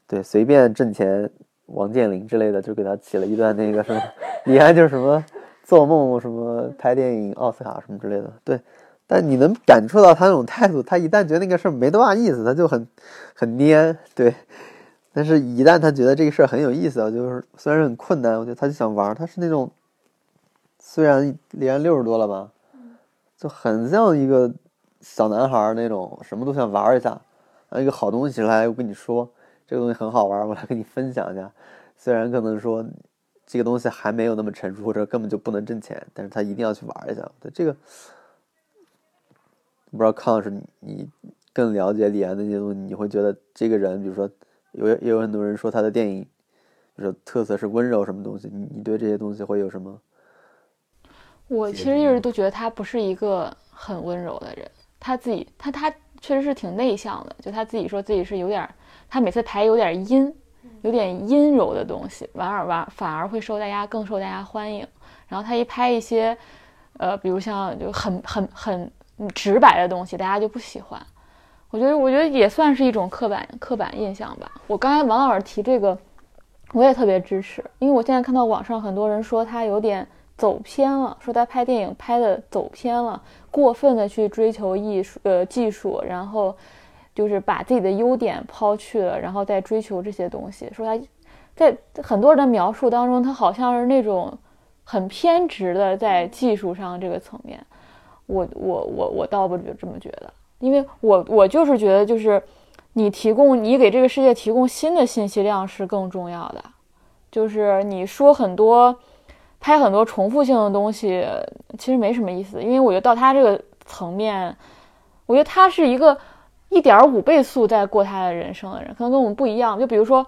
对，随便挣钱，王健林之类的就给他起了一段那个什么，李安就是什么做梦什么拍电影奥斯卡什么之类的，对，但你能感触到他那种态度，他一旦觉得那个事儿没多大意思，他就很很蔫，对，但是一旦他觉得这个事儿很有意思啊，就是虽然很困难，我觉得他就想玩，他是那种。虽然李安六十多了吧，就很像一个小男孩那种，什么都想玩一下。然后一个好东西来，我跟你说，这个东西很好玩，我来跟你分享一下。虽然可能说这个东西还没有那么成熟，或者根本就不能挣钱，但是他一定要去玩一下。对这个，不知道康老师你更了解李安的那些东西，你会觉得这个人，比如说有也有很多人说他的电影，就是特色是温柔什么东西，你你对这些东西会有什么？我其实一直都觉得他不是一个很温柔的人，他自己他他确实是挺内向的，就他自己说自己是有点，他每次拍有点阴，有点阴柔的东西，反而反反而会受大家更受大家欢迎。然后他一拍一些，呃，比如像就很很很直白的东西，大家就不喜欢。我觉得我觉得也算是一种刻板刻板印象吧。我刚才王老师提这个我也特别支持，因为我现在看到网上很多人说他有点走偏了，说他拍电影拍的走偏了，过分的去追求艺术呃技术，然后就是把自己的优点抛去了，然后再追求这些东西。说他在很多人的描述当中，他好像是那种很偏执的在技术上这个层面。我我我我倒不这么觉得，因为我我就是觉得就是你提供你给这个世界提供新的信息量是更重要的，就是你说很多拍很多重复性的东西其实没什么意思，因为我觉得到他这个层面，我觉得他是一个一点五倍速在过他的人生的人，可能跟我们不一样。就比如说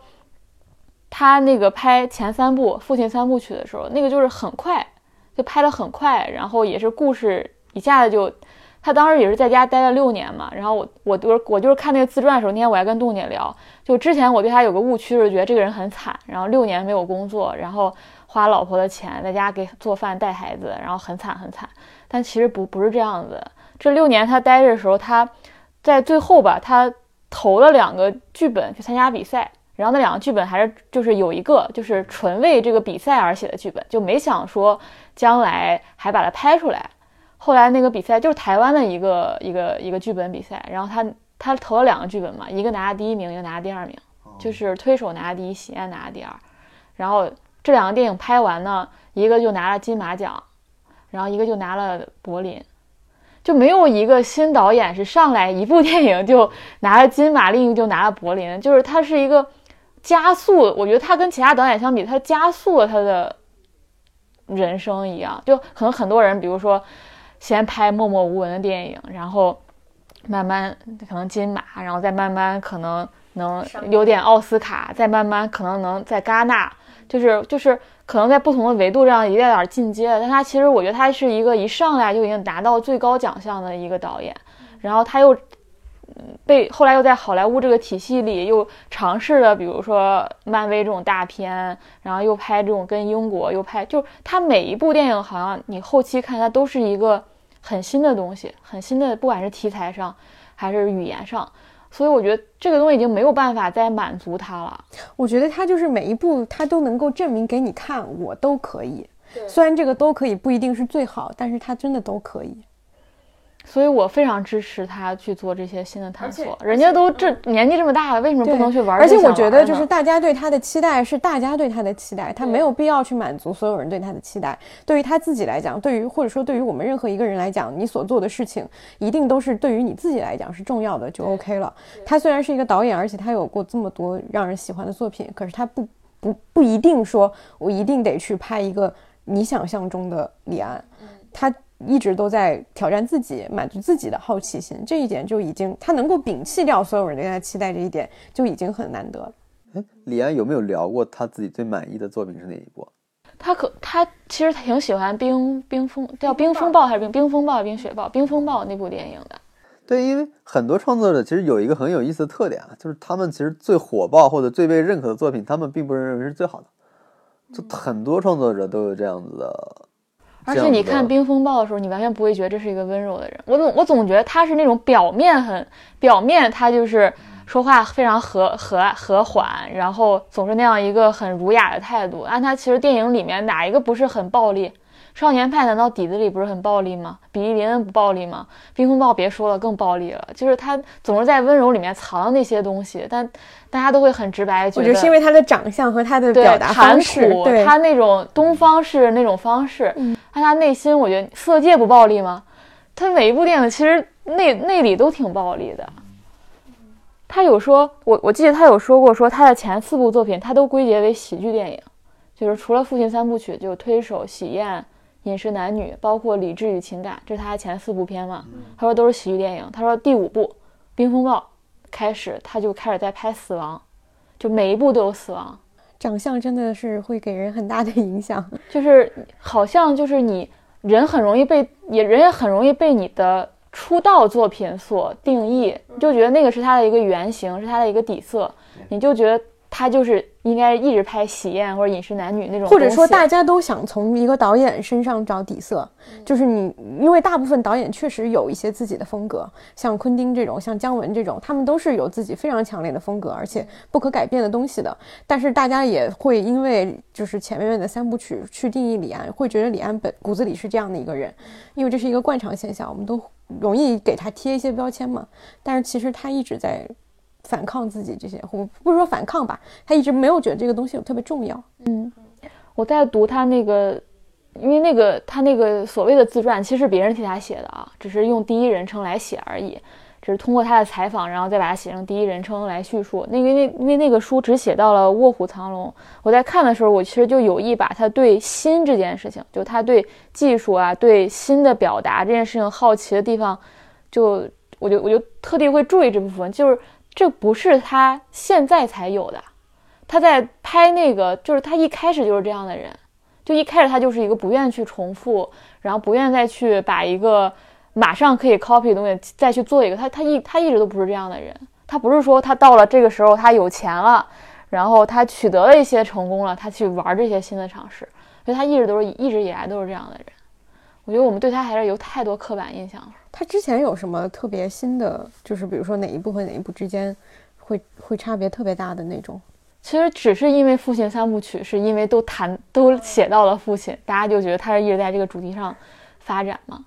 他那个拍前三部《父亲三部曲》的时候，那个就是很快就拍的很快，然后也是故事。一下子就，他当时也是在家待了六年嘛。然后我我就是我就是看那个自传的时候，那天我还跟杜姐聊，就之前我对他有个误区是觉得这个人很惨，然后六年没有工作，然后花老婆的钱在家给做饭带孩子，然后很惨很惨。但其实不不是这样子，这六年他待着的时候，他在最后吧，他投了两个剧本去参加比赛，然后那两个剧本还是就是有一个就是纯为这个比赛而写的剧本，就没想说将来还把它拍出来。后来那个比赛就是台湾的一个一个一个剧本比赛，然后他他投了两个剧本嘛，一个拿了第一名，一个拿了第二名，就是推手拿了第一，喜宴拿了第二。然后这两个电影拍完呢，一个就拿了金马奖，然后一个就拿了柏林，就没有一个新导演是上来一部电影就拿了金马，另一个就拿了柏林，就是他是一个加速，我觉得他跟其他导演相比，他加速了他的人生一样，就可能很多人，比如说。先拍默默无闻的电影，然后慢慢可能金马，然后再慢慢可能能有点奥斯卡，再慢慢可能能在戛纳，就是就是可能在不同的维度上一点点进阶。但他其实我觉得他是一个一上来就已经达到最高奖项的一个导演，然后他又被后来又在好莱坞这个体系里又尝试了，比如说漫威这种大片，然后又拍这种跟英国又拍，就是他每一部电影好像你后期看它都是一个。很新的东西，很新的，不管是题材上还是语言上，所以我觉得这个东西已经没有办法再满足他了。我觉得他就是每一步他都能够证明给你看，我都可以。虽然这个都可以不一定是最好，但是他真的都可以。所以我非常支持他去做这些新的探索。人家都这年纪这么大了，为什么不能去玩？而且我觉得，就是大家对他的期待是大家对他的期待，他没有必要去满足所有人对他的期待。对于他自己来讲，对于或者说对于我们任何一个人来讲，你所做的事情一定都是对于你自己来讲是重要的，就 OK 了。他虽然是一个导演，而且他有过这么多让人喜欢的作品，可是他不不不一定说我一定得去拍一个你想象中的李安，他。一直都在挑战自己，满足自己的好奇心，这一点就已经他能够摒弃掉所有人对他期待这一点，就已经很难得了。哎，李安有没有聊过他自己最满意的作品是哪一部？他可他其实挺喜欢冰冰风叫冰风暴还是冰冰风暴冰雪暴冰风暴那部电影的。对，因为很多创作者其实有一个很有意思的特点啊，就是他们其实最火爆或者最被认可的作品，他们并不认为是最好的。就很多创作者都有这样子的。而且你看《冰风暴》的时候，你完全不会觉得这是一个温柔的人。我总我总觉得他是那种表面很表面，他就是说话非常和和和缓，然后总是那样一个很儒雅的态度。按他其实电影里面哪一个不是很暴力？少年派难道底子里不是很暴力吗？比利林恩不暴力吗？冰风暴别说了，更暴力了。就是他总是在温柔里面藏那些东西，但大家都会很直白。我觉得是因为他的长相和他的表达方式，对他那种东方式那种方式。嗯，但他内心，我觉得色戒不暴力吗？他每一部电影其实内内里都挺暴力的。他有说，我我记得他有说过，说他的前四部作品他都归结为喜剧电影，就是除了《父亲三部曲》，就《推手》《喜宴》。饮食男女，包括理智与情感，这是他前四部片嘛？他说都是喜剧电影。他说第五部《冰风暴》开始，他就开始在拍死亡，就每一部都有死亡。长相真的是会给人很大的影响，就是好像就是你人很容易被也人也很容易被你的出道作品所定义，就觉得那个是他的一个原型，是他的一个底色，你就觉得。他就是应该一直拍喜宴或者饮食男女那种，或者说大家都想从一个导演身上找底色，就是你，因为大部分导演确实有一些自己的风格，像昆汀这种，像姜文这种，他们都是有自己非常强烈的风格，而且不可改变的东西的。但是大家也会因为就是前面的三部曲去定义李安，会觉得李安本骨子里是这样的一个人，因为这是一个惯常现象，我们都容易给他贴一些标签嘛。但是其实他一直在。反抗自己这些，或不是说反抗吧，他一直没有觉得这个东西有特别重要。嗯，我在读他那个，因为那个他那个所谓的自传，其实是别人替他写的啊，只是用第一人称来写而已，只是通过他的采访，然后再把它写成第一人称来叙述。那个那因为那个书只写到了卧虎藏龙，我在看的时候，我其实就有意把他对新这件事情，就他对技术啊，对新的表达这件事情好奇的地方，就我就我就特地会注意这部分，就是。这不是他现在才有的，他在拍那个，就是他一开始就是这样的人，就一开始他就是一个不愿去重复，然后不愿再去把一个马上可以 copy 的东西再去做一个，他他一他一直都不是这样的人，他不是说他到了这个时候他有钱了，然后他取得了一些成功了，他去玩这些新的尝试，所以他一直都是一直以来都是这样的人，我觉得我们对他还是有太多刻板印象了。他之前有什么特别新的？就是比如说哪一部和哪一部之间会会差别特别大的那种？其实只是因为《父亲三部曲》是因为都谈都写到了父亲，大家就觉得他是一直在这个主题上发展嘛。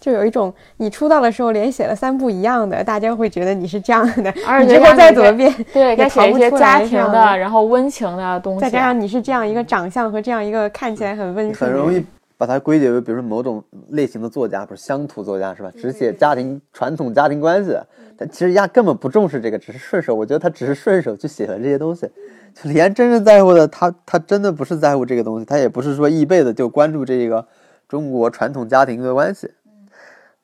就有一种你出道的时候连写了三部一样的，大家会觉得你是这样的。而且再怎么变，对，该写一些家庭的，然后温情的东西。再加上你是这样一个长相和这样一个看起来很温顺，很容易。把它归结为，比如说某种类型的作家，不是乡土作家是吧？只写家庭传统家庭关系，但其实压根本不重视这个，只是顺手。我觉得他只是顺手去写了这些东西。就连真正在乎的，他他真的不是在乎这个东西，他也不是说一辈子就关注这个中国传统家庭的关系。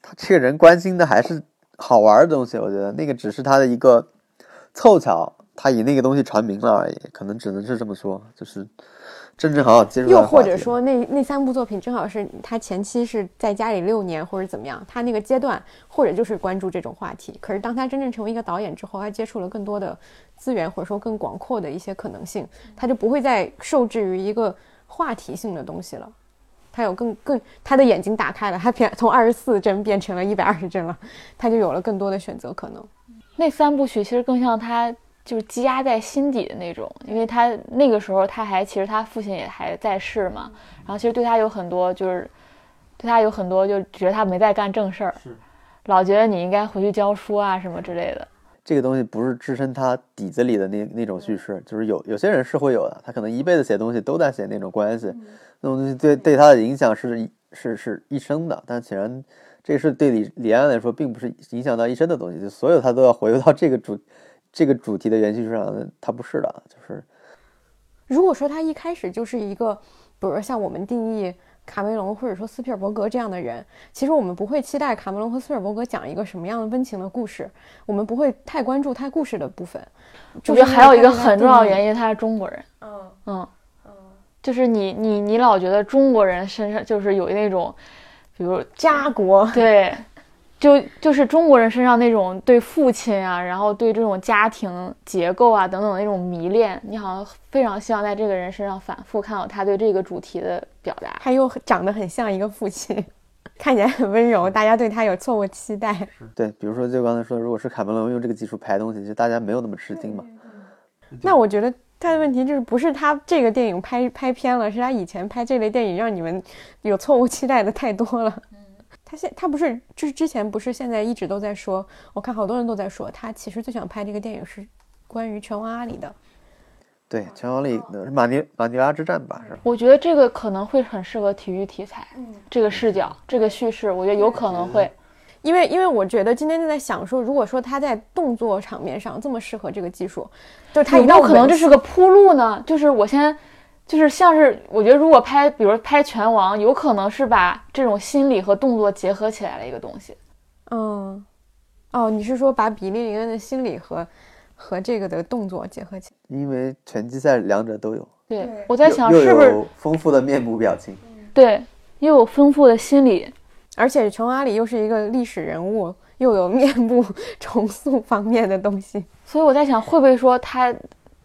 他这个人关心的还是好玩的东西。我觉得那个只是他的一个凑巧，他以那个东西传名了而已，可能只能是这么说，就是。真正好好接触。又或者说，那那三部作品正好是他前期是在家里六年或者怎么样，他那个阶段或者就是关注这种话题。可是当他真正成为一个导演之后，他接触了更多的资源，或者说更广阔的一些可能性，他就不会再受制于一个话题性的东西了。他有更更他的眼睛打开了，他变从二十四帧变成了一百二十帧了，他就有了更多的选择可能。那三部曲其实更像他。就是积压在心底的那种，因为他那个时候他还其实他父亲也还在世嘛，然后其实对他有很多就是对他有很多就觉得他没在干正事儿，老觉得你应该回去教书啊什么之类的。这个东西不是置身他底子里的那那种叙事，就是有有些人是会有的，他可能一辈子写东西都在写那种关系，那种东西对对他的影响是是是一生的，但显然这是对李李安来说并不是影响到一生的东西，就所有他都要回到这个主。这个主题的元气市场，它不是的，就是。如果说他一开始就是一个，比如说像我们定义卡梅隆或者说斯皮尔伯格这样的人，其实我们不会期待卡梅隆和斯皮尔伯格讲一个什么样的温情的故事，我们不会太关注他故事的部分。我觉得还有一个很重要的原因，他是中国人。嗯嗯嗯，就是你你你老觉得中国人身上就是有那种，比如家国对。就就是中国人身上那种对父亲啊，然后对这种家庭结构啊等等那种迷恋，你好像非常希望在这个人身上反复看到他对这个主题的表达。他又长得很像一个父亲，看起来很温柔，大家对他有错误期待。对，比如说就刚才说，如果是卡梅隆用这个技术拍东西，就大家没有那么吃惊嘛。那我觉得他的问题就是不是他这个电影拍拍偏了，是他以前拍这类电影让你们有错误期待的太多了。他现他不是就是之前不是现在一直都在说，我看好多人都在说，他其实最想拍这个电影是关于拳王阿里的。对，拳王阿里马尼马尼拉之战吧？是。我觉得这个可能会很适合体育题材，这个视角，这个叙事，我觉得有可能会，因为因为我觉得今天就在想说，如果说他在动作场面上这么适合这个技术，就他有没有可能这是个铺路呢？就是我先。就是像是我觉得，如果拍，比如拍拳王，有可能是把这种心理和动作结合起来的一个东西。嗯，哦，你是说把比利林恩的心理和和这个的动作结合起来？因为拳击赛两者都有。对，我在想是不是丰富的面部表情？对，又有丰富的心理，而且琼阿里又是一个历史人物，又有面部 重塑方面的东西，所以我在想，会不会说他？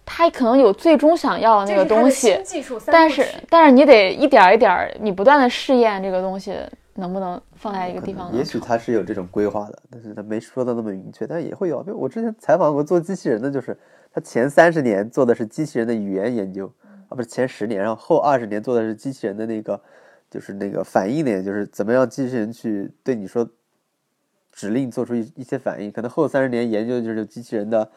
他可能有最终想要的那个东西，技术但是但是你得一点一点，你不断的试验这个东西能不能放在一个地方。也许他是有这种规划的，但是他没说的那么明确，但也会有。因为我之前采访过做机器人的，就是他前三十年做的是机器人的语言研究，啊不是前十年，然后后二十年做的是机器人的那个，就是那个反应的，就是怎么样机器人去对你说指令做出一一些反应。可能后三十年研究的就是机器人的，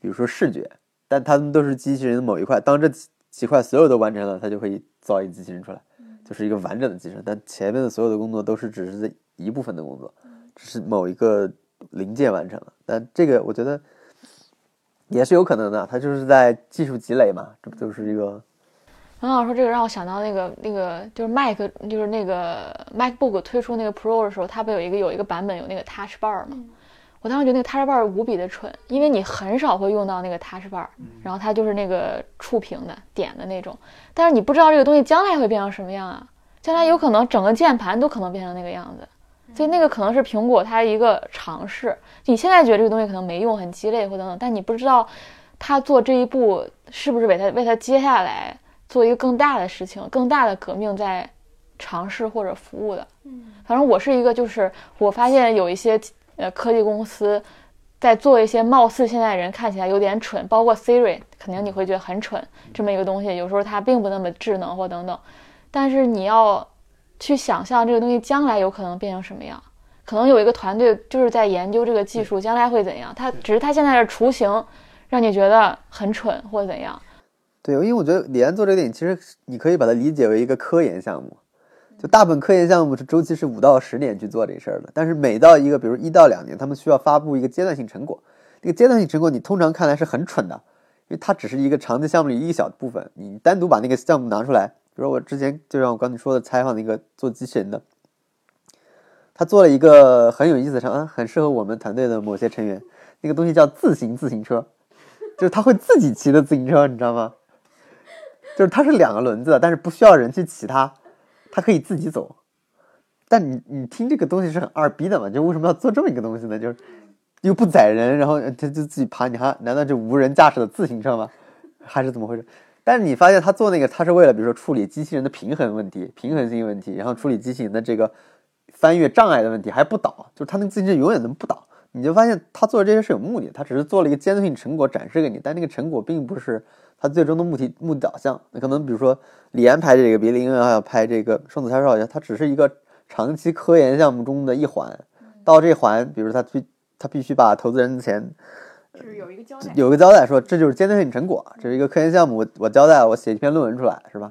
比如说视觉。但他们都是机器人的某一块，当这几几块所有都完成了，它就可以造一个机器人出来，就是一个完整的机器人。但前面的所有的工作都是只是这一部分的工作，只是某一个零件完成了。但这个我觉得也是有可能的，它就是在技术积累嘛，这不就是一个？王老师说这个让我想到那个那个就是 Mac，就是那个 MacBook 推出那个 Pro 的时候，它不有一个有一个版本有那个 Touch Bar 吗？我当时觉得那个 Touch Bar 无比的蠢，因为你很少会用到那个 Touch Bar，然后它就是那个触屏的点的那种，但是你不知道这个东西将来会变成什么样啊？将来有可能整个键盘都可能变成那个样子，所以那个可能是苹果它一个尝试。你现在觉得这个东西可能没用、很鸡肋或等等，但你不知道它做这一步是不是为它为它接下来做一个更大的事情、更大的革命在尝试或者服务的。嗯，反正我是一个，就是我发现有一些。呃，科技公司在做一些貌似现在人看起来有点蠢，包括 Siri，肯定你会觉得很蠢这么一个东西，有时候它并不那么智能或等等。但是你要去想象这个东西将来有可能变成什么样，可能有一个团队就是在研究这个技术将来会怎样。它只是它现在的雏形让你觉得很蠢或怎样。对，因为我觉得李安做这个电影，其实你可以把它理解为一个科研项目。就大部分科研项目是周期是五到十年去做这事儿的，但是每到一个，比如一到两年，他们需要发布一个阶段性成果。这个阶段性成果你通常看来是很蠢的，因为它只是一个长期项目里一小部分。你单独把那个项目拿出来，比如我之前就像我刚才说的采访那个做机器人的，他做了一个很有意思的，啊，很适合我们团队的某些成员。那个东西叫自行自行车，就是他会自己骑的自行车，你知道吗？就是它是两个轮子，但是不需要人去骑它。它可以自己走，但你你听这个东西是很二逼的嘛？就为什么要做这么一个东西呢？就是又不载人，然后它就自己爬，你还难道就无人驾驶的自行车吗？还是怎么回事？但是你发现他做那个，他是为了比如说处理机器人的平衡问题、平衡性问题，然后处理机器人的这个翻越障碍的问题，还不倒，就是他那个自行车永远能不倒。你就发现他做的这些是有目的，他只是做了一个阶段性成果展示给你，但那个成果并不是。他最终的目的目的导向，那可能比如说李安拍这个《比林恩还》要拍这个《双子杀手》，它只是一个长期科研项目中的一环。到这环，比如他必他必须把投资人的钱，就是有一个交代，有一个交代，说这就是阶段性成果，这是一个科研项目，我我交代，我写一篇论文出来，是吧？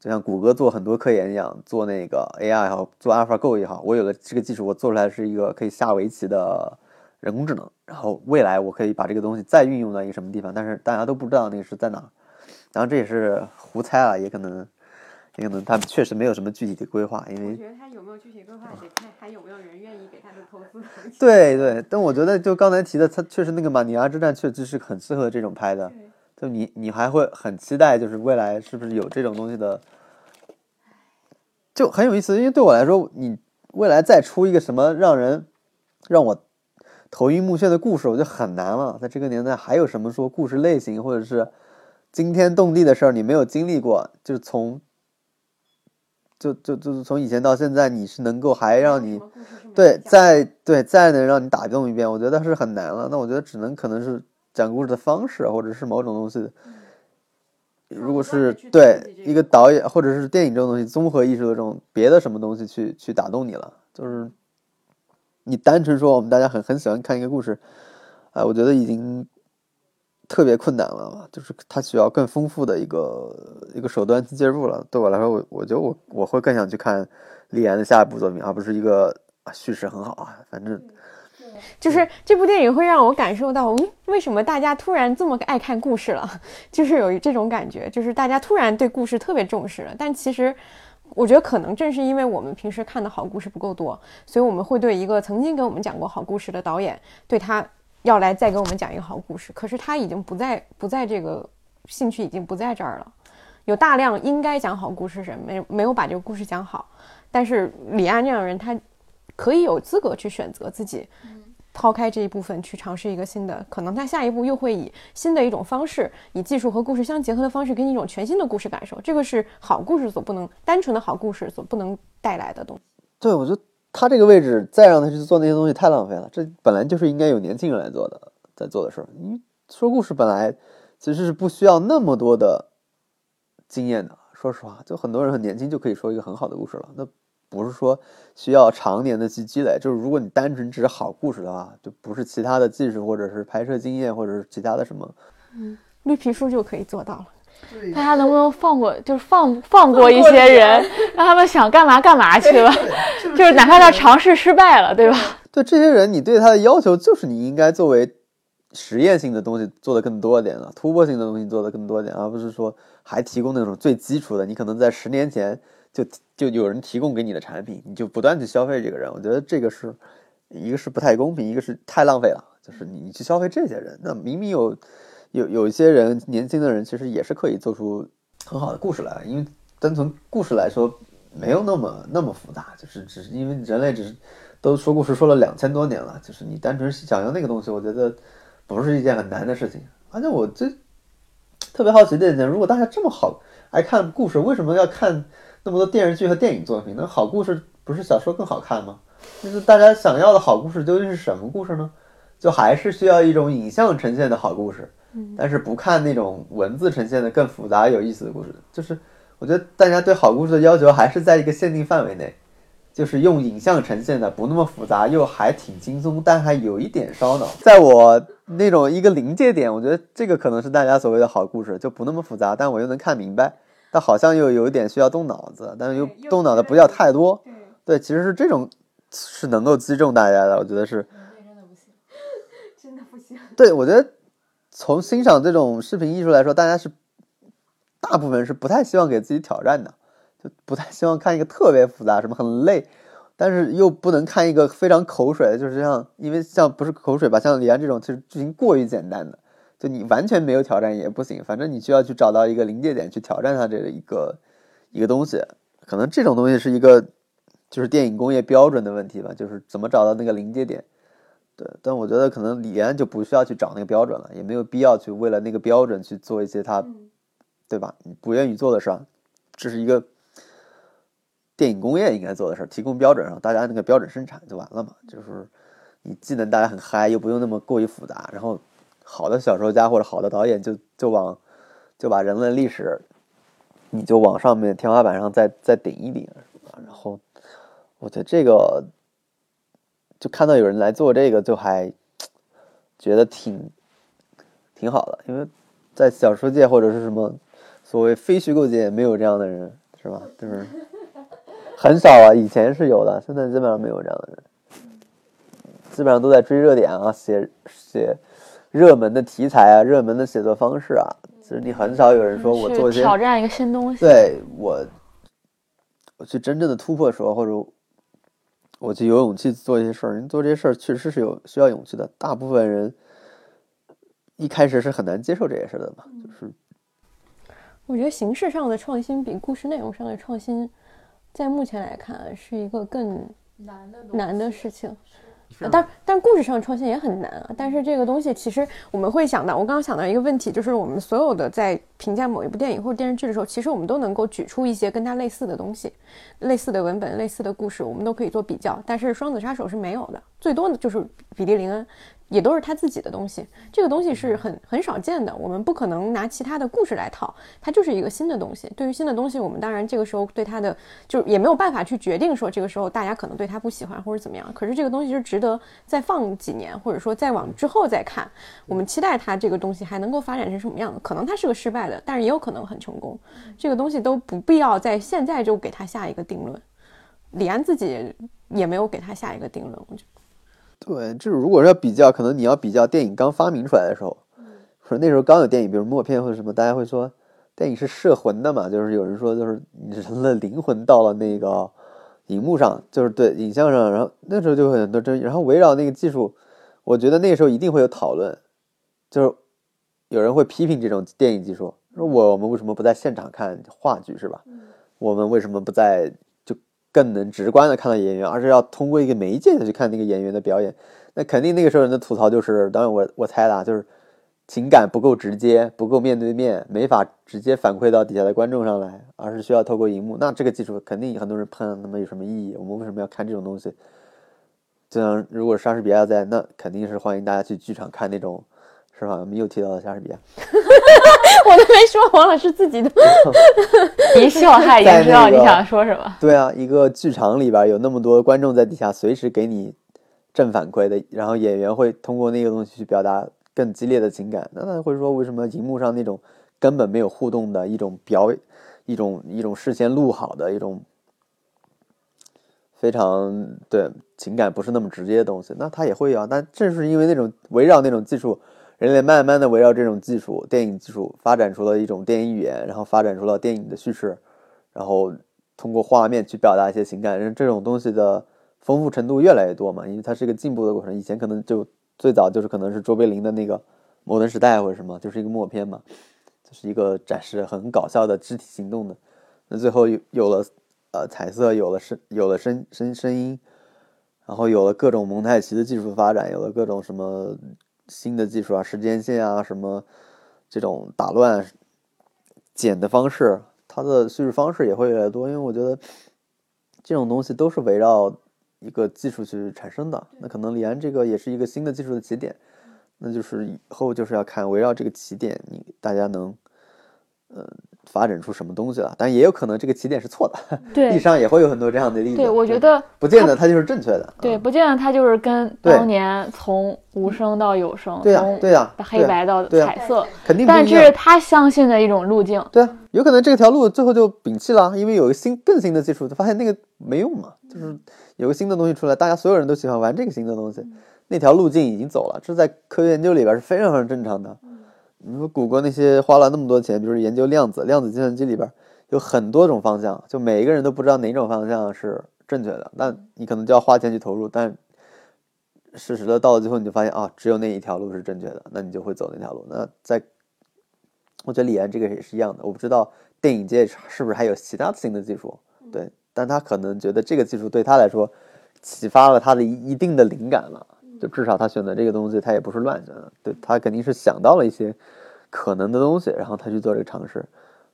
就像谷歌做很多科研一样，做那个 AI 也好，做 AlphaGo 也好，我有了这个技术，我做出来是一个可以下围棋的。人工智能，然后未来我可以把这个东西再运用到一个什么地方，但是大家都不知道那个是在哪，然后这也是胡猜啊，也可能，也可能他确实没有什么具体的规划，因为我觉得他有没有具体规划得看还有没有人愿意给他的投资。对对，但我觉得就刚才提的，他确实那个马尼亚之战确实是很适合这种拍的，就你你还会很期待，就是未来是不是有这种东西的，就很有意思，因为对我来说，你未来再出一个什么让人让我。头晕目眩的故事，我就很难了。在这个年代，还有什么说故事类型，或者是惊天动地的事儿，你没有经历过？就是从，就就就是从以前到现在，你是能够还让你，对，再对再能让你打动一遍，我觉得是很难了。那我觉得只能可能是讲故事的方式，或者是某种东西。如果是对一个导演或者是电影这种东西，综合艺术的这种别的什么东西去去打动你了，就是。你单纯说我们大家很很喜欢看一个故事，哎，我觉得已经特别困难了，就是它需要更丰富的一个一个手段去介入了。对我来说，我我觉得我我会更想去看李岩的下一部作品，而不是一个叙事很好啊，反正就是这部电影会让我感受到，嗯，为什么大家突然这么爱看故事了？就是有这种感觉，就是大家突然对故事特别重视了，但其实。我觉得可能正是因为我们平时看的好故事不够多，所以我们会对一个曾经给我们讲过好故事的导演，对他要来再给我们讲一个好故事。可是他已经不在不在这个兴趣已经不在这儿了。有大量应该讲好故事人没没有把这个故事讲好，但是李安这样的人，他可以有资格去选择自己抛开这一部分去尝试一个新的，可能他下一步又会以新的一种方式，以技术和故事相结合的方式，给你一种全新的故事感受。这个是好故事所不能单纯的好故事所不能带来的东西。对，我觉得他这个位置再让他去做那些东西太浪费了。这本来就是应该有年轻人来做的，在做的事儿。因为说故事本来其实是不需要那么多的经验的。说实话，就很多人很年轻就可以说一个很好的故事了。那不是说需要常年的去积累。就是如果你单纯只是好故事的话，就不是其他的技术或者是拍摄经验或者是其他的什么。嗯，绿皮书就可以做到了。大家能不能放过，就是放放过一些人，让他们想干嘛干嘛去了，就是哪怕他尝试失败了，对吧？对这些人，你对他的要求就是你应该作为实验性的东西做的更多一点了，突破性的东西做的更多一点，而不是说还提供那种最基础的。你可能在十年前就就有人提供给你的产品，你就不断去消费这个人。我觉得这个是一个是不太公平，一个是太浪费了。就是你去消费这些人，那明明有。有有一些人，年轻的人其实也是可以做出很好的故事来，因为单从故事来说，没有那么那么复杂，就是只是因为人类只是都说故事说了两千多年了，就是你单纯想要那个东西，我觉得不是一件很难的事情。而且我最特别好奇的一点，如果大家这么好爱看故事，为什么要看那么多电视剧和电影作品？那好故事不是小说更好看吗？就是大家想要的好故事究竟是什么故事呢？就还是需要一种影像呈现的好故事。但是不看那种文字呈现的更复杂有意思的故事，就是我觉得大家对好故事的要求还是在一个限定范围内，就是用影像呈现的不那么复杂又还挺轻松，但还有一点烧脑。在我那种一个临界点，我觉得这个可能是大家所谓的好故事，就不那么复杂，但我又能看明白，但好像又有一点需要动脑子，但是又动脑的不要太多。对，其实是这种是能够击中大家的，我觉得是。真的不行，真的不行。对，我觉得。从欣赏这种视频艺术来说，大家是大部分是不太希望给自己挑战的，就不太希望看一个特别复杂、什么很累，但是又不能看一个非常口水的，就是像因为像不是口水吧，像李安这种其实剧情过于简单的，就你完全没有挑战也不行，反正你需要去找到一个临界点去挑战它这个一个一个东西，可能这种东西是一个就是电影工业标准的问题吧，就是怎么找到那个临界点。对，但我觉得可能李安就不需要去找那个标准了，也没有必要去为了那个标准去做一些他，对吧？你不愿意做的事儿，这是一个电影工业应该做的事儿，提供标准，然后大家那个标准生产就完了嘛。就是你既能大家很嗨，又不用那么过于复杂，然后好的小说家或者好的导演就就往就把人类历史，你就往上面天花板上再再顶一顶，然后我觉得这个。就看到有人来做这个，就还觉得挺挺好的，因为在小说界或者是什么所谓非虚构界，没有这样的人，是吧？就是 很少啊，以前是有的，现在基本上没有这样的人，基本上都在追热点啊，写写热门的题材啊，热门的写作方式啊。其实你很少有人说我做一些挑战一个新东西，对我我去真正的突破时候或者。我去有勇气做一些事儿，人做这些事儿确实是有需要勇气的。大部分人一开始是很难接受这些事儿的吧？就是，我觉得形式上的创新比故事内容上的创新，在目前来看是一个更难的难的事情。但但故事上创新也很难啊。但是这个东西其实我们会想到，我刚刚想到一个问题，就是我们所有的在评价某一部电影或者电视剧的时候，其实我们都能够举出一些跟它类似的东西，类似的文本、类似的故事，我们都可以做比较。但是《双子杀手》是没有的，最多的就是比利林恩。也都是他自己的东西，这个东西是很很少见的。我们不可能拿其他的故事来套，它就是一个新的东西。对于新的东西，我们当然这个时候对它的就也没有办法去决定说这个时候大家可能对它不喜欢或者怎么样。可是这个东西是值得再放几年，或者说再往之后再看。我们期待它这个东西还能够发展成什么样子？可能它是个失败的，但是也有可能很成功。这个东西都不必要在现在就给他下一个定论。李安自己也没有给他下一个定论，我觉得。对，就是如果要比较，可能你要比较电影刚发明出来的时候，说那时候刚有电影，比如默片或者什么，大家会说电影是摄魂的嘛，就是有人说就是人的灵魂到了那个荧幕上，就是对影像上，然后那时候就会很多争议，然后围绕那个技术，我觉得那时候一定会有讨论，就是有人会批评这种电影技术，说我我们为什么不在现场看话剧是吧？我们为什么不在就更能直观的看到演员，而是要通过一个媒介的去看那个演员的表演。那肯定那个时候人的吐槽就是，当然我我猜的啊，就是情感不够直接，不够面对面，没法直接反馈到底下的观众上来，而是需要透过荧幕。那这个技术肯定很多人喷，那么有什么意义？我们为什么要看这种东西？就像如果莎士比亚在，那肯定是欢迎大家去剧场看那种，是吧？我们又提到了莎士比亚，我都没说，王老师自己的。一笑他已经知道你想说什么。对啊，一个剧场里边有那么多观众在底下随时给你正反馈的，然后演员会通过那个东西去表达更激烈的情感。那他会说，为什么荧幕上那种根本没有互动的一种表，一种一种事先录好的一种非常对情感不是那么直接的东西，那他也会有啊。但正是因为那种围绕那种技术，人类慢慢的围绕这种技术，电影技术发展出了一种电影语言，然后发展出了电影的叙事，然后通过画面去表达一些情感，这种东西的丰富程度越来越多嘛，因为它是一个进步的过程。以前可能就最早就是可能是卓别林的那个《摩登时代》或者什么，就是一个默片嘛，就是一个展示很搞笑的肢体行动的。那最后有了呃彩色，有了声，有了声声声音，然后有了各种蒙太奇的技术发展，有了各种什么新的技术啊，时间线啊，什么这种打乱剪的方式，它的叙事方式也会越来越多。因为我觉得这种东西都是围绕一个技术去产生的。那可能李安这个也是一个新的技术的起点，那就是以后就是要看围绕这个起点，你大家能呃发展出什么东西了。但也有可能这个起点是错的，对历史上也会有很多这样的例子。对，我觉得不见得它就是正确的。对，啊不见得它就是跟当年从无声到有声，对呀、对呀、黑白到彩色，肯定但这是他相信的一种路径。对啊，有可能这条路最后就摒弃了，因为有个新更新的技术，发现那个没用嘛，就是有个新的东西出来，大家所有人都喜欢玩这个新的东西，那条路径已经走了，这在科学研究里边是非常非常正常的。你说谷歌那些花了那么多钱，比如研究量子，量子计算机里边有很多种方向，就每一个人都不知道哪种方向是正确的，那你可能就要花钱去投入，但事实的到了最后，你就发现啊，只有那一条路是正确的，那你就会走那条路。那在我觉得李安这个也是一样的，我不知道电影界是不是还有其他新的技术，对，但他可能觉得这个技术对他来说启发了他的一一定的灵感了，就至少他选择这个东西，他也不是乱选的，对他肯定是想到了一些可能的东西，然后他去做这个尝试，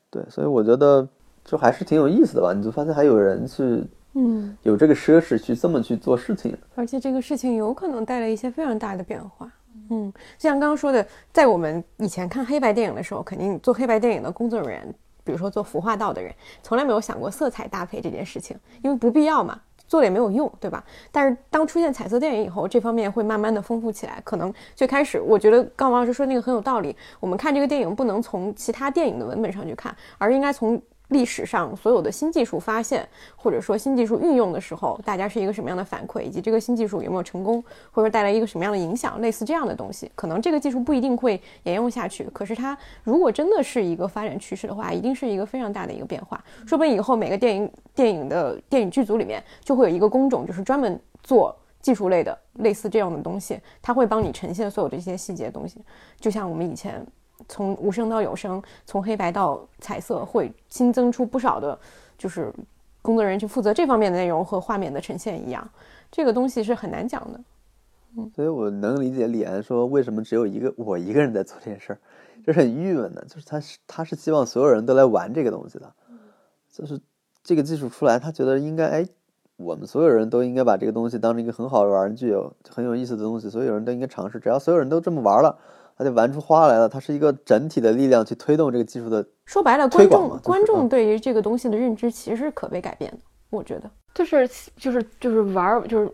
对，所以我觉得就还是挺有意思的吧，你就发现还有人去嗯，有这个奢侈去这么去做事情，而且这个事情有可能带来一些非常大的变化。嗯，就像刚刚说的，在我们以前看黑白电影的时候，肯定做黑白电影的工作人员，比如说做服化道的人，从来没有想过色彩搭配这件事情，因为不必要嘛。做了也没有用，对吧？但是当出现彩色电影以后，这方面会慢慢的丰富起来。可能最开始，我觉得刚王老师说那个很有道理。我们看这个电影不能从其他电影的文本上去看，而应该从历史上所有的新技术发现，或者说新技术运用的时候，大家是一个什么样的反馈，以及这个新技术有没有成功，或者说带来一个什么样的影响，类似这样的东西。可能这个技术不一定会沿用下去，可是它如果真的是一个发展趋势的话，一定是一个非常大的一个变化。说不定以后每个电影电影的电影剧组里面就会有一个工种，就是专门做。技术类的类似这样的东西，它会帮你呈现所有这些细节的东西，就像我们以前从无声到有声，从黑白到彩色，会新增出不少的，就是工作人员去负责这方面的内容和画面的呈现一样。这个东西是很难讲的。所以我能理解李安说为什么只有一个我一个人在做这件事儿，这是很郁闷的。就是他是他是希望所有人都来玩这个东西的，就是这个技术出来，他觉得应该哎，我们所有人都应该把这个东西当成一个很好的玩具，有很有意思的东西，所有人都应该尝试。只要所有人都这么玩了，他就玩出花来了。它是一个整体的力量去推动这个技术的。说白了，观众观众嗯对于这个东西的认知其实是可被改变的，我觉得。就是就是就是玩儿就是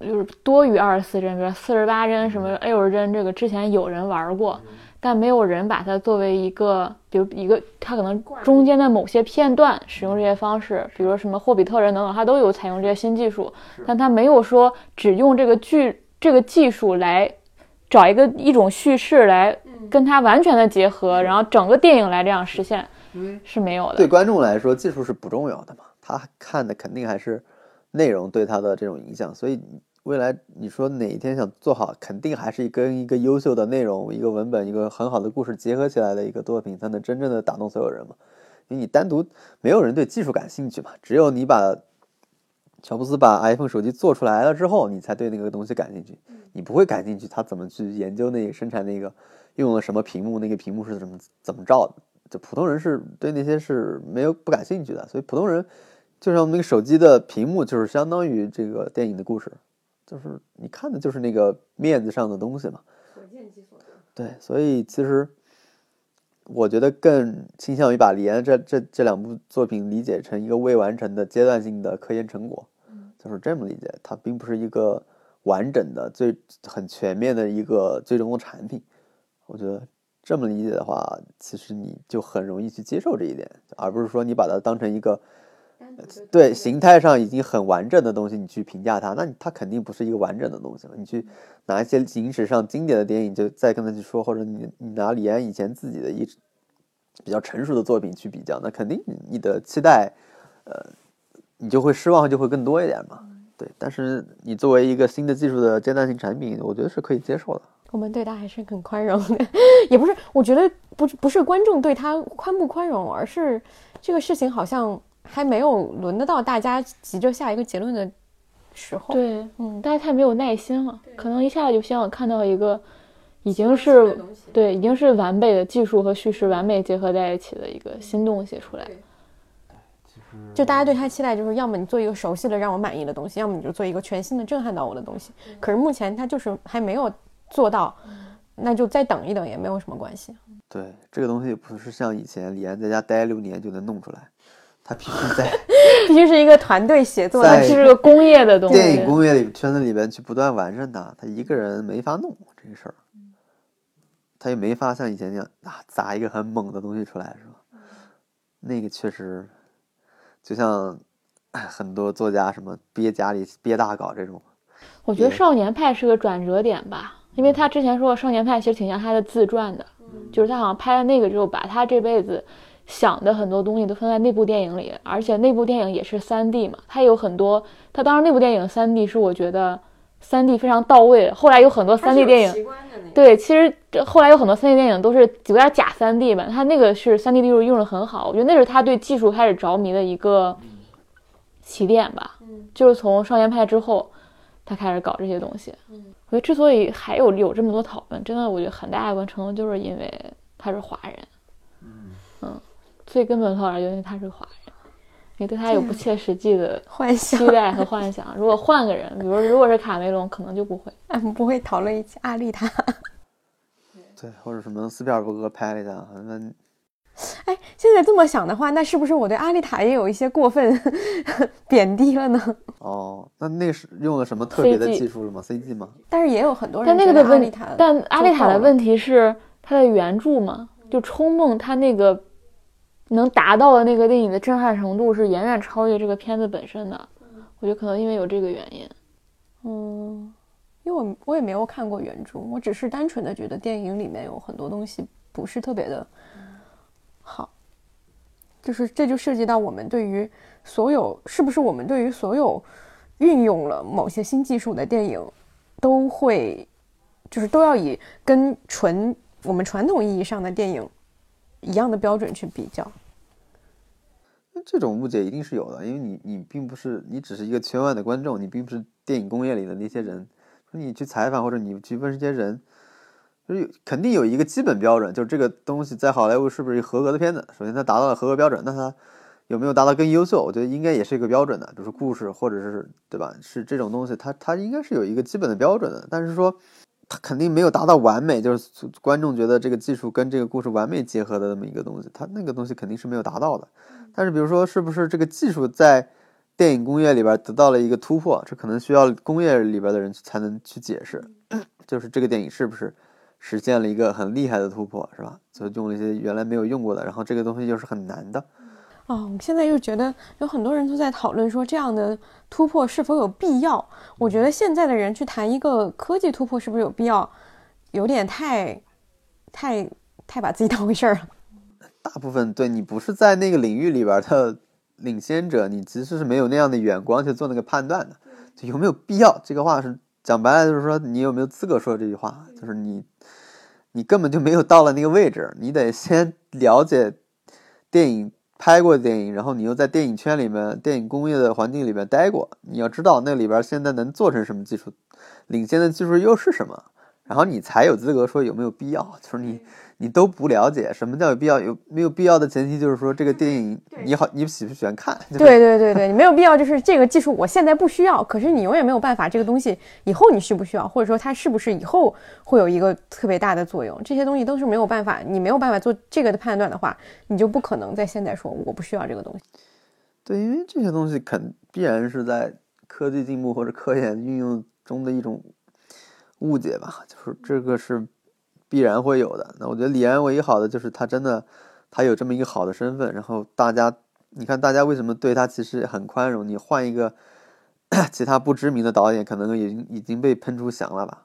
就是多于二十四帧，比如四十八帧什么六十帧，这个之前有人玩过，但没有人把它作为一个，比如一个它可能中间的某些片段使用这些方式，比如说什么霍比特人等等，它都有采用这些新技术，但它没有说只用这个剧这个技术来找一个一种叙事来跟它完全的结合，然后整个电影来这样实现，是没有的。对观众来说，技术是不重要的嘛，他看的肯定还是内容对他的这种影响。所以未来你说哪一天想做好，肯定还是跟一个优秀的内容、一个文本、一个很好的故事结合起来的一个作品，才能真正的打动所有人嘛。因为你单独没有人对技术感兴趣嘛，只有你把乔布斯把 iPhone 手机做出来了之后，你才对那个东西感兴趣。你不会感兴趣他怎么去研究那个生产那个用了什么屏幕，那个屏幕是怎么怎么照的。就普通人是对那些是没有不感兴趣的，所以普通人就像那个手机的屏幕，就是相当于这个电影的故事，就是你看的就是那个面子上的东西嘛。所见即所得。对，所以其实我觉得更倾向于把李安这这这两部作品理解成一个未完成的阶段性的科研成果，就是这么理解，它并不是一个完整的、最很全面的一个最终的产品。我觉得这么理解的话，其实你就很容易去接受这一点，而不是说你把它当成一个对形态上已经很完整的东西，你去评价它，那你它肯定不是一个完整的东西了。你去拿一些影史上经典的电影，就再跟他去说，或者你你拿李安以前自己的一比较成熟的作品去比较，那肯定你的期待，呃，你就会失望就会更多一点嘛。对，但是你作为一个新的技术的阶段性产品，我觉得是可以接受的。我们对他还是很宽容的，也不是，我觉得不不是观众对他宽不宽容，而是这个事情好像还没有轮得到大家急着下一个结论的时候。，对，嗯，大家太没有耐心了，可能一下就希望看到一个已经是对已经是完备的技术和叙事完美结合在一起的一个新东西出来。就大家对他期待就是，要么你做一个熟悉的让我满意的东西，要么你就做一个全新的震撼到我的东西。可是目前他就是还没有做到，那就再等一等也没有什么关系。对，这个东西不是像以前李安在家待六年就能弄出来，他必须在 必须是一个团队协作在的，这是个工业的东西，电影工业里圈子里边去不断完善它，他一个人没法弄这个事儿，他也没法像以前那样啊砸一个很猛的东西出来，是吧？那个确实，就像哎 很多作家什么憋家里憋大稿这种，我觉得《少年派》是个转折点吧，因为他之前说《少年派》其实挺像他的自传的，就是他好像拍了那个之后，把他这辈子想的很多东西都放在那部电影里，而且那部电影也是三 D 嘛，他有很多，他当时那部电影三 D 是我觉得三 D 非常到位，后来有很多三 D 电影。对，其实这后来有很多三 D 电影都是有点假三 D 吧，他那个是三 D 技术用的很好，我觉得那是他对技术开始着迷的一个起点吧。就是从少年派之后，他开始搞这些东西。我觉得之所以还有有这么多讨论，真的我觉得很大一部分程度就是因为他是华人。嗯最根本的讨论就是因为他是华人，你对他有不切实际的幻想期。待和幻想。如果换个人，比如如果是卡梅隆，可能就不会。我们不会讨论一起阿丽塔。对，或者什么斯皮尔伯格拍了一下，那哎，现在这么想的话，那是不是我对阿丽塔也有一些过分 贬低了呢？哦，那那是用了什么特别的技术了吗？CG 吗？但是也有很多人但那个的问题阿丽塔，但阿丽塔的问题是它的原著嘛，就《冲梦》它那个能达到的那个电影的震撼程度是远远超越这个片子本身的。我觉得可能因为有这个原因。嗯，因为我我也没有看过原著，我只是单纯的觉得电影里面有很多东西不是特别的好，就是这就涉及到我们对于所有是不是我们对于所有运用了某些新技术的电影都会就是都要以跟纯我们传统意义上的电影一样的标准去比较。那这种误解一定是有的，因为你你并不是你只是一个圈外的观众，你并不是电影工业里的那些人，你去采访或者你去问这些人，就是肯定有一个基本标准，就是这个东西在好莱坞是不是一合格的片子？首先它达到了合格标准，那它有没有达到更优秀？我觉得应该也是一个标准的，就是故事或者是对吧？是这种东西，它它应该是有一个基本的标准的，但是说。它肯定没有达到完美，就是观众觉得这个技术跟这个故事完美结合的那么一个东西，它那个东西肯定是没有达到的。但是比如说，是不是这个技术在电影工业里边得到了一个突破？这可能需要工业里边的人才能去解释，就是这个电影是不是实现了一个很厉害的突破，是吧？就用了一些原来没有用过的，然后这个东西又是很难的。哦，我现在又觉得有很多人都在讨论说这样的突破是否有必要。我觉得现在的人去谈一个科技突破是不是有必要，有点太、太、太把自己当回事儿了。大部分对你不是在那个领域里边的领先者，你其实是没有那样的眼光去做那个判断的。就有没有必要？这个话是讲白了，就是说你有没有资格说这句话？就是你，你根本就没有到了那个位置，你得先了解电影拍过电影，然后你又在电影圈里面、电影工业的环境里面待过，你要知道那里边现在能做成什么技术，领先的技术又是什么，然后你才有资格说有没有必要。就是你你都不了解什么叫有必要，有没有必要的前提就是说这个电影你好你喜不喜欢看？就是对对对对，你没有必要，就是这个技术我现在不需要，可是你永远没有办法，这个东西以后你需不需要，或者说它是不是以后会有一个特别大的作用，这些东西都是没有办法，你没有办法做这个的判断的话，你就不可能在现在说我不需要这个东西。对，因为这些东西肯必然是在科技进步或者科研运用中的一种误解吧，就是这个是必然会有的。那我觉得李安唯一好的就是他真的他有这么一个好的身份，然后大家你看大家为什么对他其实很宽容？你换一个 其他不知名的导演，可能已经已经被喷出翔了吧？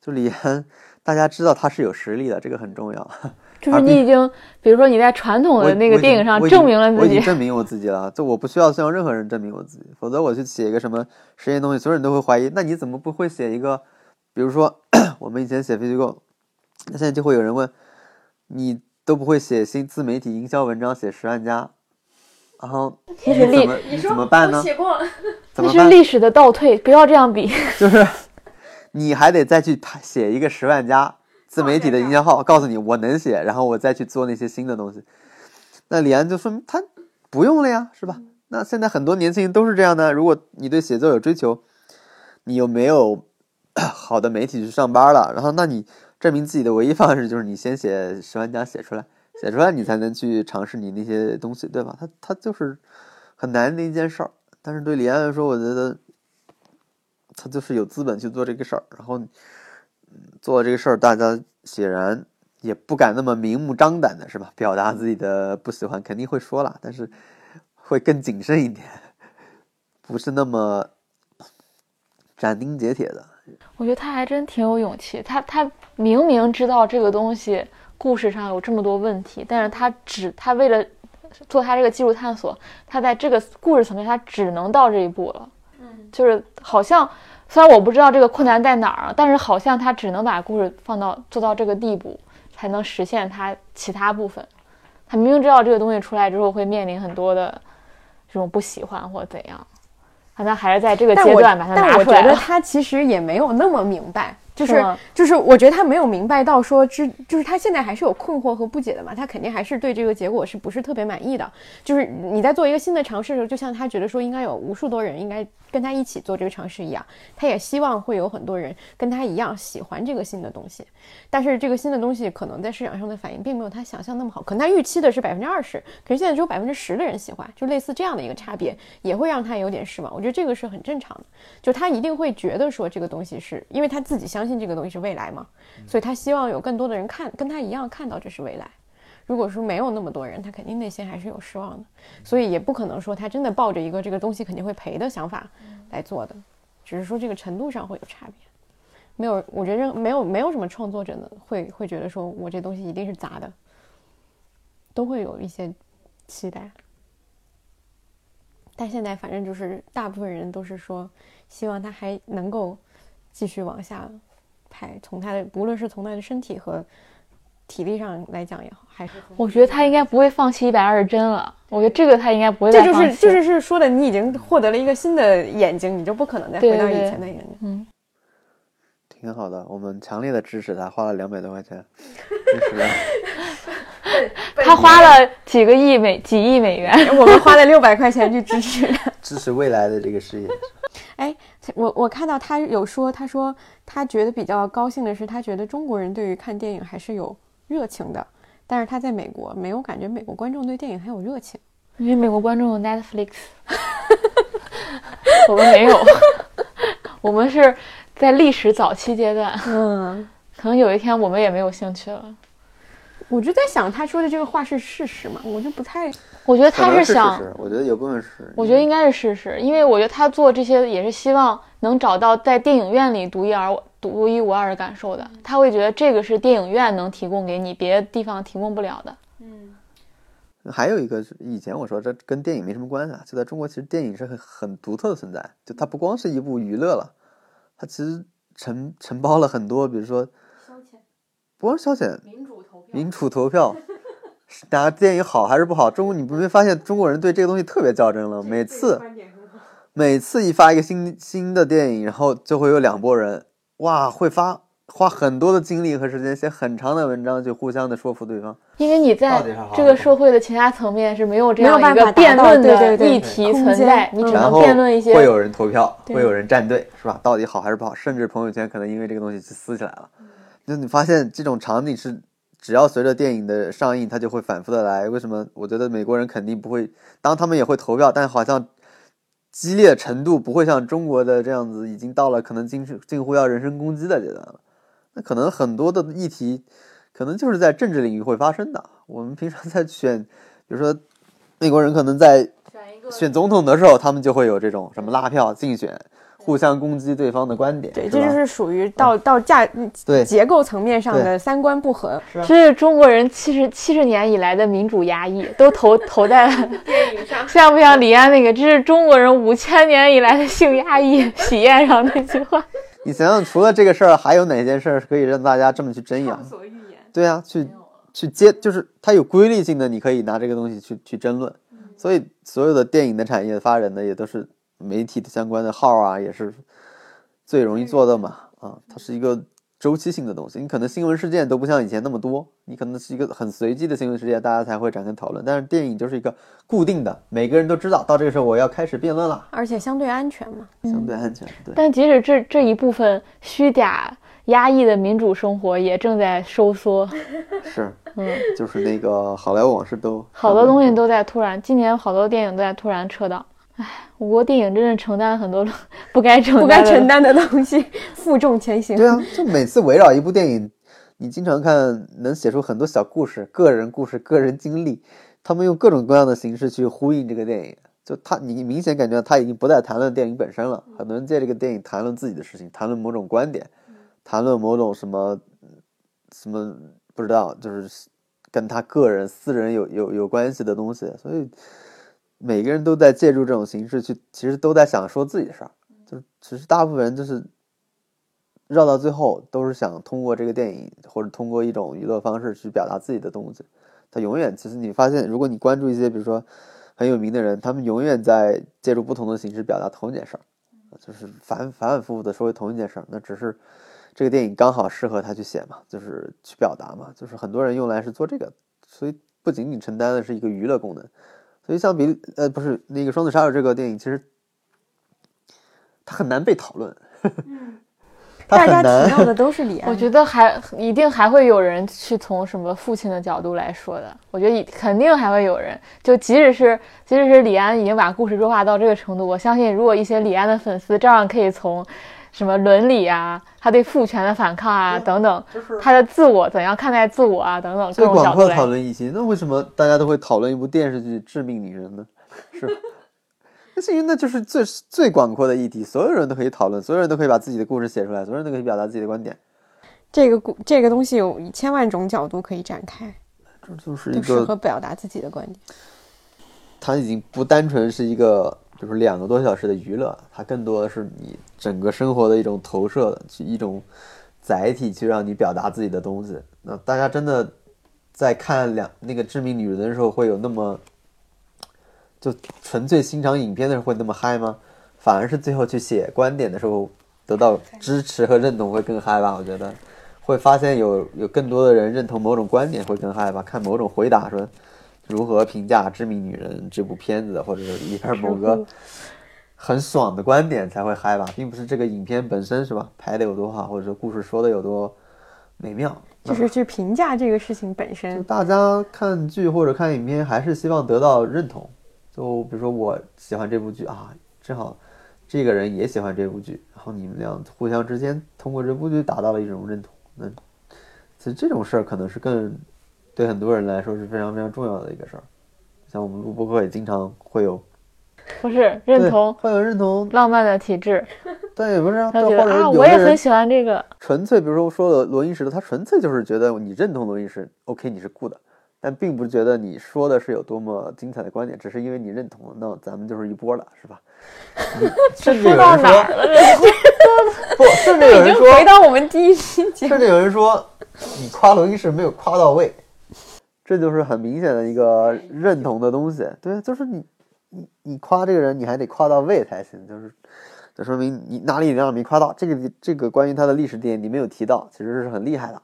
就李安，大家知道他是有实力的，这个很重要。就是你已经，比如说你在传统的那个电影上证明了自己，已经证明我自己了，就我不需要向任何人证明我自己，否则我去写一个什么实验东西，所有人都会怀疑，那你怎么不会写一个？比如说 我们以前写非虚构，那现在就会有人问，你都不会写新自媒体营销文章，写十万加，然后你怎么你怎么办呢？过，那是？历史的倒退，不要这样比。就是你还得再去拍写一个十万加自媒体的营销号，告诉你我能写，然后我再去做那些新的东西。那李安就说明他不用了呀，是吧？那现在很多年轻人都是这样的。如果你对写作有追求，你又没有 好的媒体去上班了，然后那你证明自己的唯一方式 就是你先写十万加写出来，写出来你才能去尝试你那些东西，对吧？他他就是很难的一件事儿。但是对李安来说，我觉得他就是有资本去做这个事儿，然后做这个事儿，大家显然也不敢那么明目张胆的是吧？表达自己的不喜欢，肯定会说了，但是会更谨慎一点，不是那么斩钉截铁的。我觉得他还真挺有勇气，他他明明知道这个东西故事上有这么多问题，但是他只他为了做他这个技术探索，他在这个故事层面他只能到这一步了。嗯，就是好像虽然我不知道这个困难在哪儿啊，但是好像他只能把故事放到做到这个地步，才能实现他其他部分。他明明知道这个东西出来之后会面临很多的这种不喜欢或怎样，但他还是在这个阶段把拿出来但。我觉得他其实也没有那么明白，就是是就是，我觉得他没有明白到说之，就是他现在还是有困惑和不解的嘛，他肯定还是对这个结果是不是特别满意的。就是你在做一个新的尝试的时候，就像他觉得说应该有无数多人应该跟他一起做这个尝试一样，他也希望会有很多人跟他一样喜欢这个新的东西。但是这个新的东西可能在市场上的反应并没有他想象那么好，可能他预期的是百分之二十，可是现在只有百分之十的人喜欢，就类似这样的一个差别，也会让他有点失望。我觉得这个是很正常的，就他一定会觉得说这个东西是因为他自己相信信这个东西是未来嘛，所以他希望有更多的人看跟他一样看到这是未来。如果说没有那么多人，他肯定内心还是有失望的，所以也不可能说他真的抱着一个这个东西肯定会赔的想法来做的，只是说这个程度上会有差别。没有，我觉得没有没有什么创作者呢会会觉得说我这东西一定是砸的，都会有一些期待。但现在反正就是大部分人都是说，希望他还能够继续往下拍，从他的无论是从他的身体和体力上来讲也好，还是我觉得他应该不会放弃一百二十帧了。我觉得这个他应该不会这就再放弃。是就是是说的，你已经获得了一个新的眼睛，你就不可能再回到以前的眼睛。嗯，挺好的，我们强烈的支持他，花了两百多块钱，支持了。他花了几个亿美几亿美元。我们花了六百块钱去支持他。支持未来的这个事业。哎，我我看到他有说，他说他觉得比较高兴的是，他觉得中国人对于看电影还是有热情的，但是他在美国没有感觉美国观众对电影很有热情。因为美国观众有 Netflix，我们没有，我们是在历史早期阶段，嗯，可能有一天我们也没有兴趣了。我就在想他说的这个话是事实吗？我就不太我觉得他是想我觉得有部分是。我觉得应该是事实，因为我觉得他做这些也是希望能找到在电影院里独一而独一无二的感受的。他会觉得这个是电影院能提供给你，别的地方提供不了的。嗯还有一个是以前我说这跟电影没什么关系啊，就在中国其实电影是很很独特的存在，就它不光是一部娱乐了，它其实承承包了很多，比如说消遣、不光是消遣，民主投票民主投票，大家电影好还是不好？中国你不没发现中国人对这个东西特别较真了？每次每次一发一个新新的电影，然后就会有两拨人，哇，会发花很多的精力和时间写很长的文章，去互相的说服对方。因为你在这个社会的其他层面是没有这没有办样一个法辩论对对对的议题存在，你只能辩论一些会有人投票，会有人站队，是吧？到底好还是不好？甚至朋友圈可能因为这个东西去撕起来了。就你发现这种场景是，只要随着电影的上映，它就会反复的来。为什么？我觉得美国人肯定不会，当他们也会投票，但好像激烈程度不会像中国的这样子，已经到了可能近近乎要人身攻击的阶段了。那可能很多的议题，可能就是在政治领域会发生的。我们平常在选，比如说美国人可能在选总统的时候，他们就会有这种什么拉票竞选，互相攻击对方的观点。对，这就是属于到到价对结构层面上的三观不合。这是中国人七十七十年以来的民主压抑，都投投在 电影上，像不像李安那个？这是中国人五千年以来的性压抑喜宴上那句话。你想想，除了这个事儿，还有哪件事儿可以让大家这么去争扬？所欲言。对啊，去去接，就是它有规律性的，你可以拿这个东西去去争论。所以所有的电影的产业发展的也都是媒体的相关的号啊，也是最容易做的嘛。啊，它是一个周期性的东西。你可能新闻事件都不像以前那么多，你可能是一个很随机的新闻事件，大家才会展开讨论。但是电影就是一个固定的，每个人都知道，到这个时候我要开始辩论了，而且相对安全嘛。相对安全。对。但即使这这一部分虚假压抑的民主生活也正在收缩，是，嗯，就是那个好莱坞往事都好多东西都在突然，今年好多电影都在突然撤档。唉，我国电影真的承担很多不该承担不该承担的东西，负重前行。对啊，就每次围绕一部电影，你经常看能写出很多小故事、个人故事、个人经历，他们用各种各样的形式去呼应这个电影。就他，你明显感觉到他已经不再谈论电影本身了，很多人借这个电影谈论自己的事情，谈论某种观点，谈论某种什么什么不知道，就是跟他个人私人有有有关系的东西，所以每个人都在借助这种形式去，其实都在想说自己的事儿，就是其实大部分人就是绕到最后都是想通过这个电影或者通过一种娱乐方式去表达自己的东西。他永远，其实你发现，如果你关注一些比如说很有名的人，他们永远在借助不同的形式表达同一件事儿，就是反反反复复的说同一件事儿。那只是这个电影刚好适合他去写嘛，就是去表达嘛，就是很多人用来是做这个，所以不仅仅承担的是一个娱乐功能。所以像比呃不是那个《双子杀手》这个电影，其实它很难被讨论，它大家提到的都是李安，我觉得还一定还会有人去从什么父亲的角度来说的。我觉得肯定还会有人，就即使是即使是李安已经把故事弱化到这个程度，我相信如果一些李安的粉丝照样可以从什么伦理啊，他对父权的反抗啊等等，他的自我怎样看待自我啊等等各最种角度来广阔的讨论议题。那为什么大家都会讨论一部电视剧《致命女人》呢？是，那是因为那就是最最广阔的议题，所有人都可以讨论，所有人都可以把自己的故事写出来，所有人都可以表达自己的观点。这个故这个东西有千万种角度可以展开，这就是一个适合，表达自己的观点。它已经不单纯是一个就是两个多小时的娱乐，它更多的是你整个生活的一种投射，去一种载体，去让你表达自己的东西。那大家真的在看两那个《致命女人》的时候，会有那么就纯粹欣赏影片的时候会那么嗨吗？反而是最后去写观点的时候，得到支持和认同会更嗨吧？我觉得会发现有有更多的人认同某种观点会更嗨吧？看某种回答说如何评价《致命女人》这部片子，或者是里边某个很爽的观点才会嗨吧，并不是这个影片本身是吧？拍的有多好，或者说故事说的有多美妙。就是去评价这个事情本就身。大家看剧或者看影片，还是希望得到认同。就比如说我喜欢这部剧啊，正好这个人也喜欢这部剧，然后你们俩互相之间通过这部剧达到了一种认同。那其实这种事儿可能是更对很多人来说是非常非常重要的一个事儿。像我们录播课也经常会有不是认同会有认同，浪漫的体质，但也不是啊，我也很喜欢这个，纯粹，比如说说了罗英石的，他纯粹就是觉得你认同罗英石，OK，你是 good，但并不觉得你说的是有多么精彩的观点，只是因为你认同了，那咱们就是一波了，是吧？你 甚至有人说，不，甚至有已经人说，回到我们第一期甚，至有人说，你夸罗英石没有夸到位，这就是很明显的一个认同的东西。对，就是你你你夸这个人，你还得夸到位才行，就是这说明你哪里哪里没夸到。这个这个关于他的历史点你没有提到，其实是很厉害的。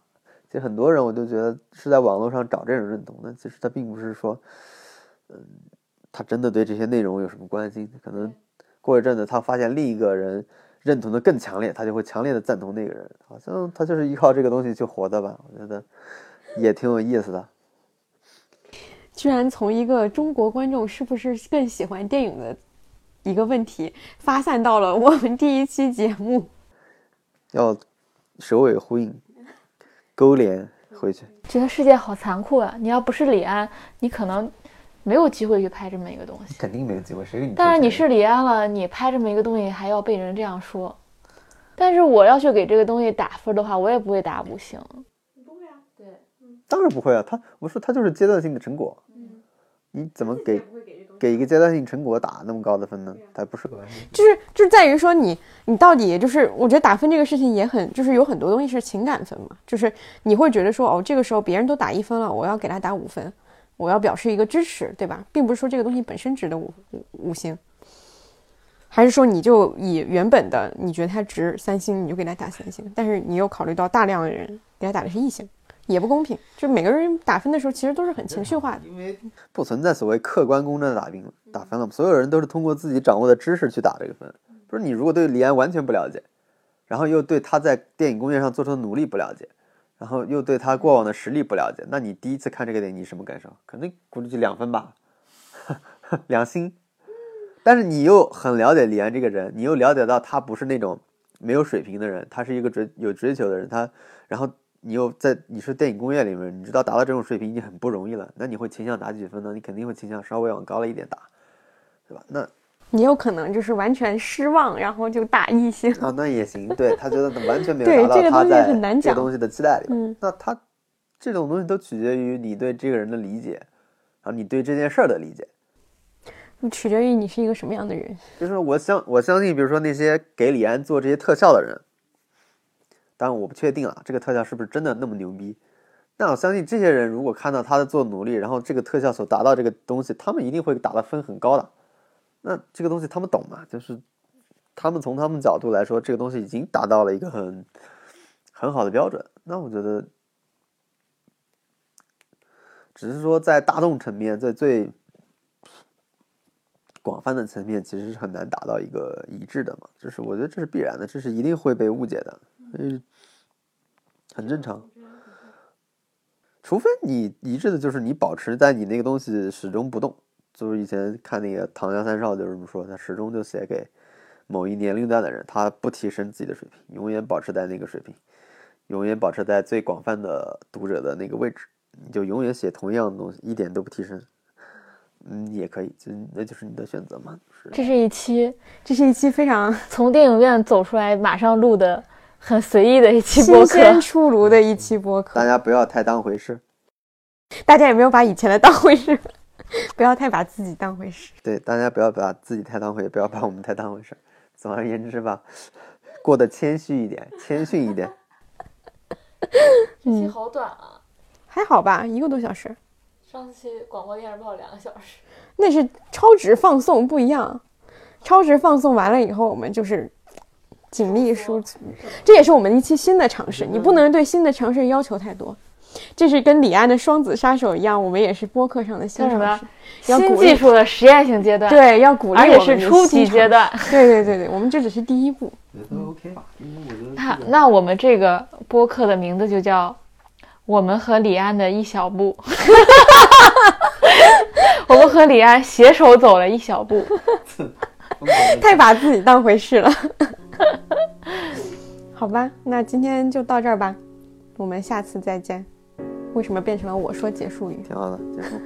其实很多人我就觉得是在网络上找这种认同的，其实他并不是说，嗯，他真的对这些内容有什么关心，可能过一阵子他发现另一个人认同的更强烈，他就会强烈的赞同那个人，好像他就是依靠这个东西去活的吧？我觉得也挺有意思的。居然从一个中国观众是不是更喜欢电影的一个问题，发散到了我们第一期节目。要首尾呼应，勾连回去。觉得世界好残酷啊！你要不是李安，你可能没有机会去拍这么一个东西。肯定没有机会，谁给你？但是你是李安了，你拍这么一个东西还要被人这样说。但是我要去给这个东西打分的话，我也不会打五星。不会啊，对当然不会啊，他我说他就是阶段性的成果。你怎么给给一个阶段性成果打那么高的分呢？它不是个就是就在于说你你到底就是我觉得打分这个事情也很就是有很多东西是情感分嘛，就是你会觉得说哦这个时候别人都打一分了，我要给他打五分，我要表示一个支持，对吧？并不是说这个东西本身值得五五五星，还是说你就以原本的你觉得它值三星，你就给他打三星，但是你又考虑到大量的人给他打的是一星。也不公平，就每个人打分的时候，其实都是很情绪化的。因为不存在所谓客观公正的打分打分了，所有人都是通过自己掌握的知识去打这个分。不是你如果对李安完全不了解，然后又对他在电影工业上做出的努力不了解，然后又对他过往的实力不了解，那你第一次看这个电影，你什么感受？可能估计就两分吧，两星。但是你又很了解李安这个人，你又了解到他不是那种没有水平的人，他是一个追有追求的人，他然后。你又在你是电影工业里面，你知道达到这种水平已经很不容易了，那你会倾向打几分呢？你肯定会倾向稍微往高了一点打，对吧？那你有可能就是完全失望，然后就打一星啊，那也行。对他觉得完全没有达到他在这个东西的期待里，嗯，那他这种东西都取决于你对这个人的理解，然后你对这件事儿的理解，取决于你是一个什么样的人。就是我相我相信，比如说那些给李安做这些特效的人。当然我不确定啊，这个特效是不是真的那么牛逼？但我相信这些人如果看到他在做努力，然后这个特效所达到这个东西，他们一定会打的分很高的。那这个东西他们懂吗？就是他们从他们角度来说，这个东西已经达到了一个很很好的标准。那我觉得，只是说在大众层面，在最广泛的层面，其实是很难达到一个一致的嘛。就是我觉得这是必然的，这是一定会被误解的。嗯，很正常，除非你一致的，就是你保持在你那个东西始终不动。就是以前看那个《唐家三少》就是这么说，他始终就写给某一年龄段的人，他不提升自己的水平，永远保持在那个水平，永远保持在最广泛的读者的那个位置，你就永远写同样的东西，一点都不提升。嗯，也可以，就那就是你的选择嘛。这是一期，这是一期非常从电影院走出来马上录的。很随意的一期播客，新鲜出炉的一期播客，大家不要太当回事，大家也没有把以前的当回事，不要太把自己当回事。对，大家不要把自己太当回，不要把我们太当回事。总而言之吧，过得谦虚一点，谦逊一点。这期好短啊，还好吧，一个多小时。上期广播电视报两个小时，那是超值放送不一样，超值放送完了以后，我们就是。紧密输出，这也是我们一期新的尝试。你不能对新的尝试要求太多。这是跟李安的《双子杀手》一样，我们也是播客上的新尝试。新技术的实验性阶段，对，要鼓励而且是初级阶段。对对对对，我们这只是第一步。都 OK 吧？那那我们这个播客的名字就叫《我们和李安的一小步》。我们和李安携手走了一小步。太把自己当回事了。好吧，那今天就到这儿吧，我们下次再见。为什么变成了我说结束语？挺好的，结束。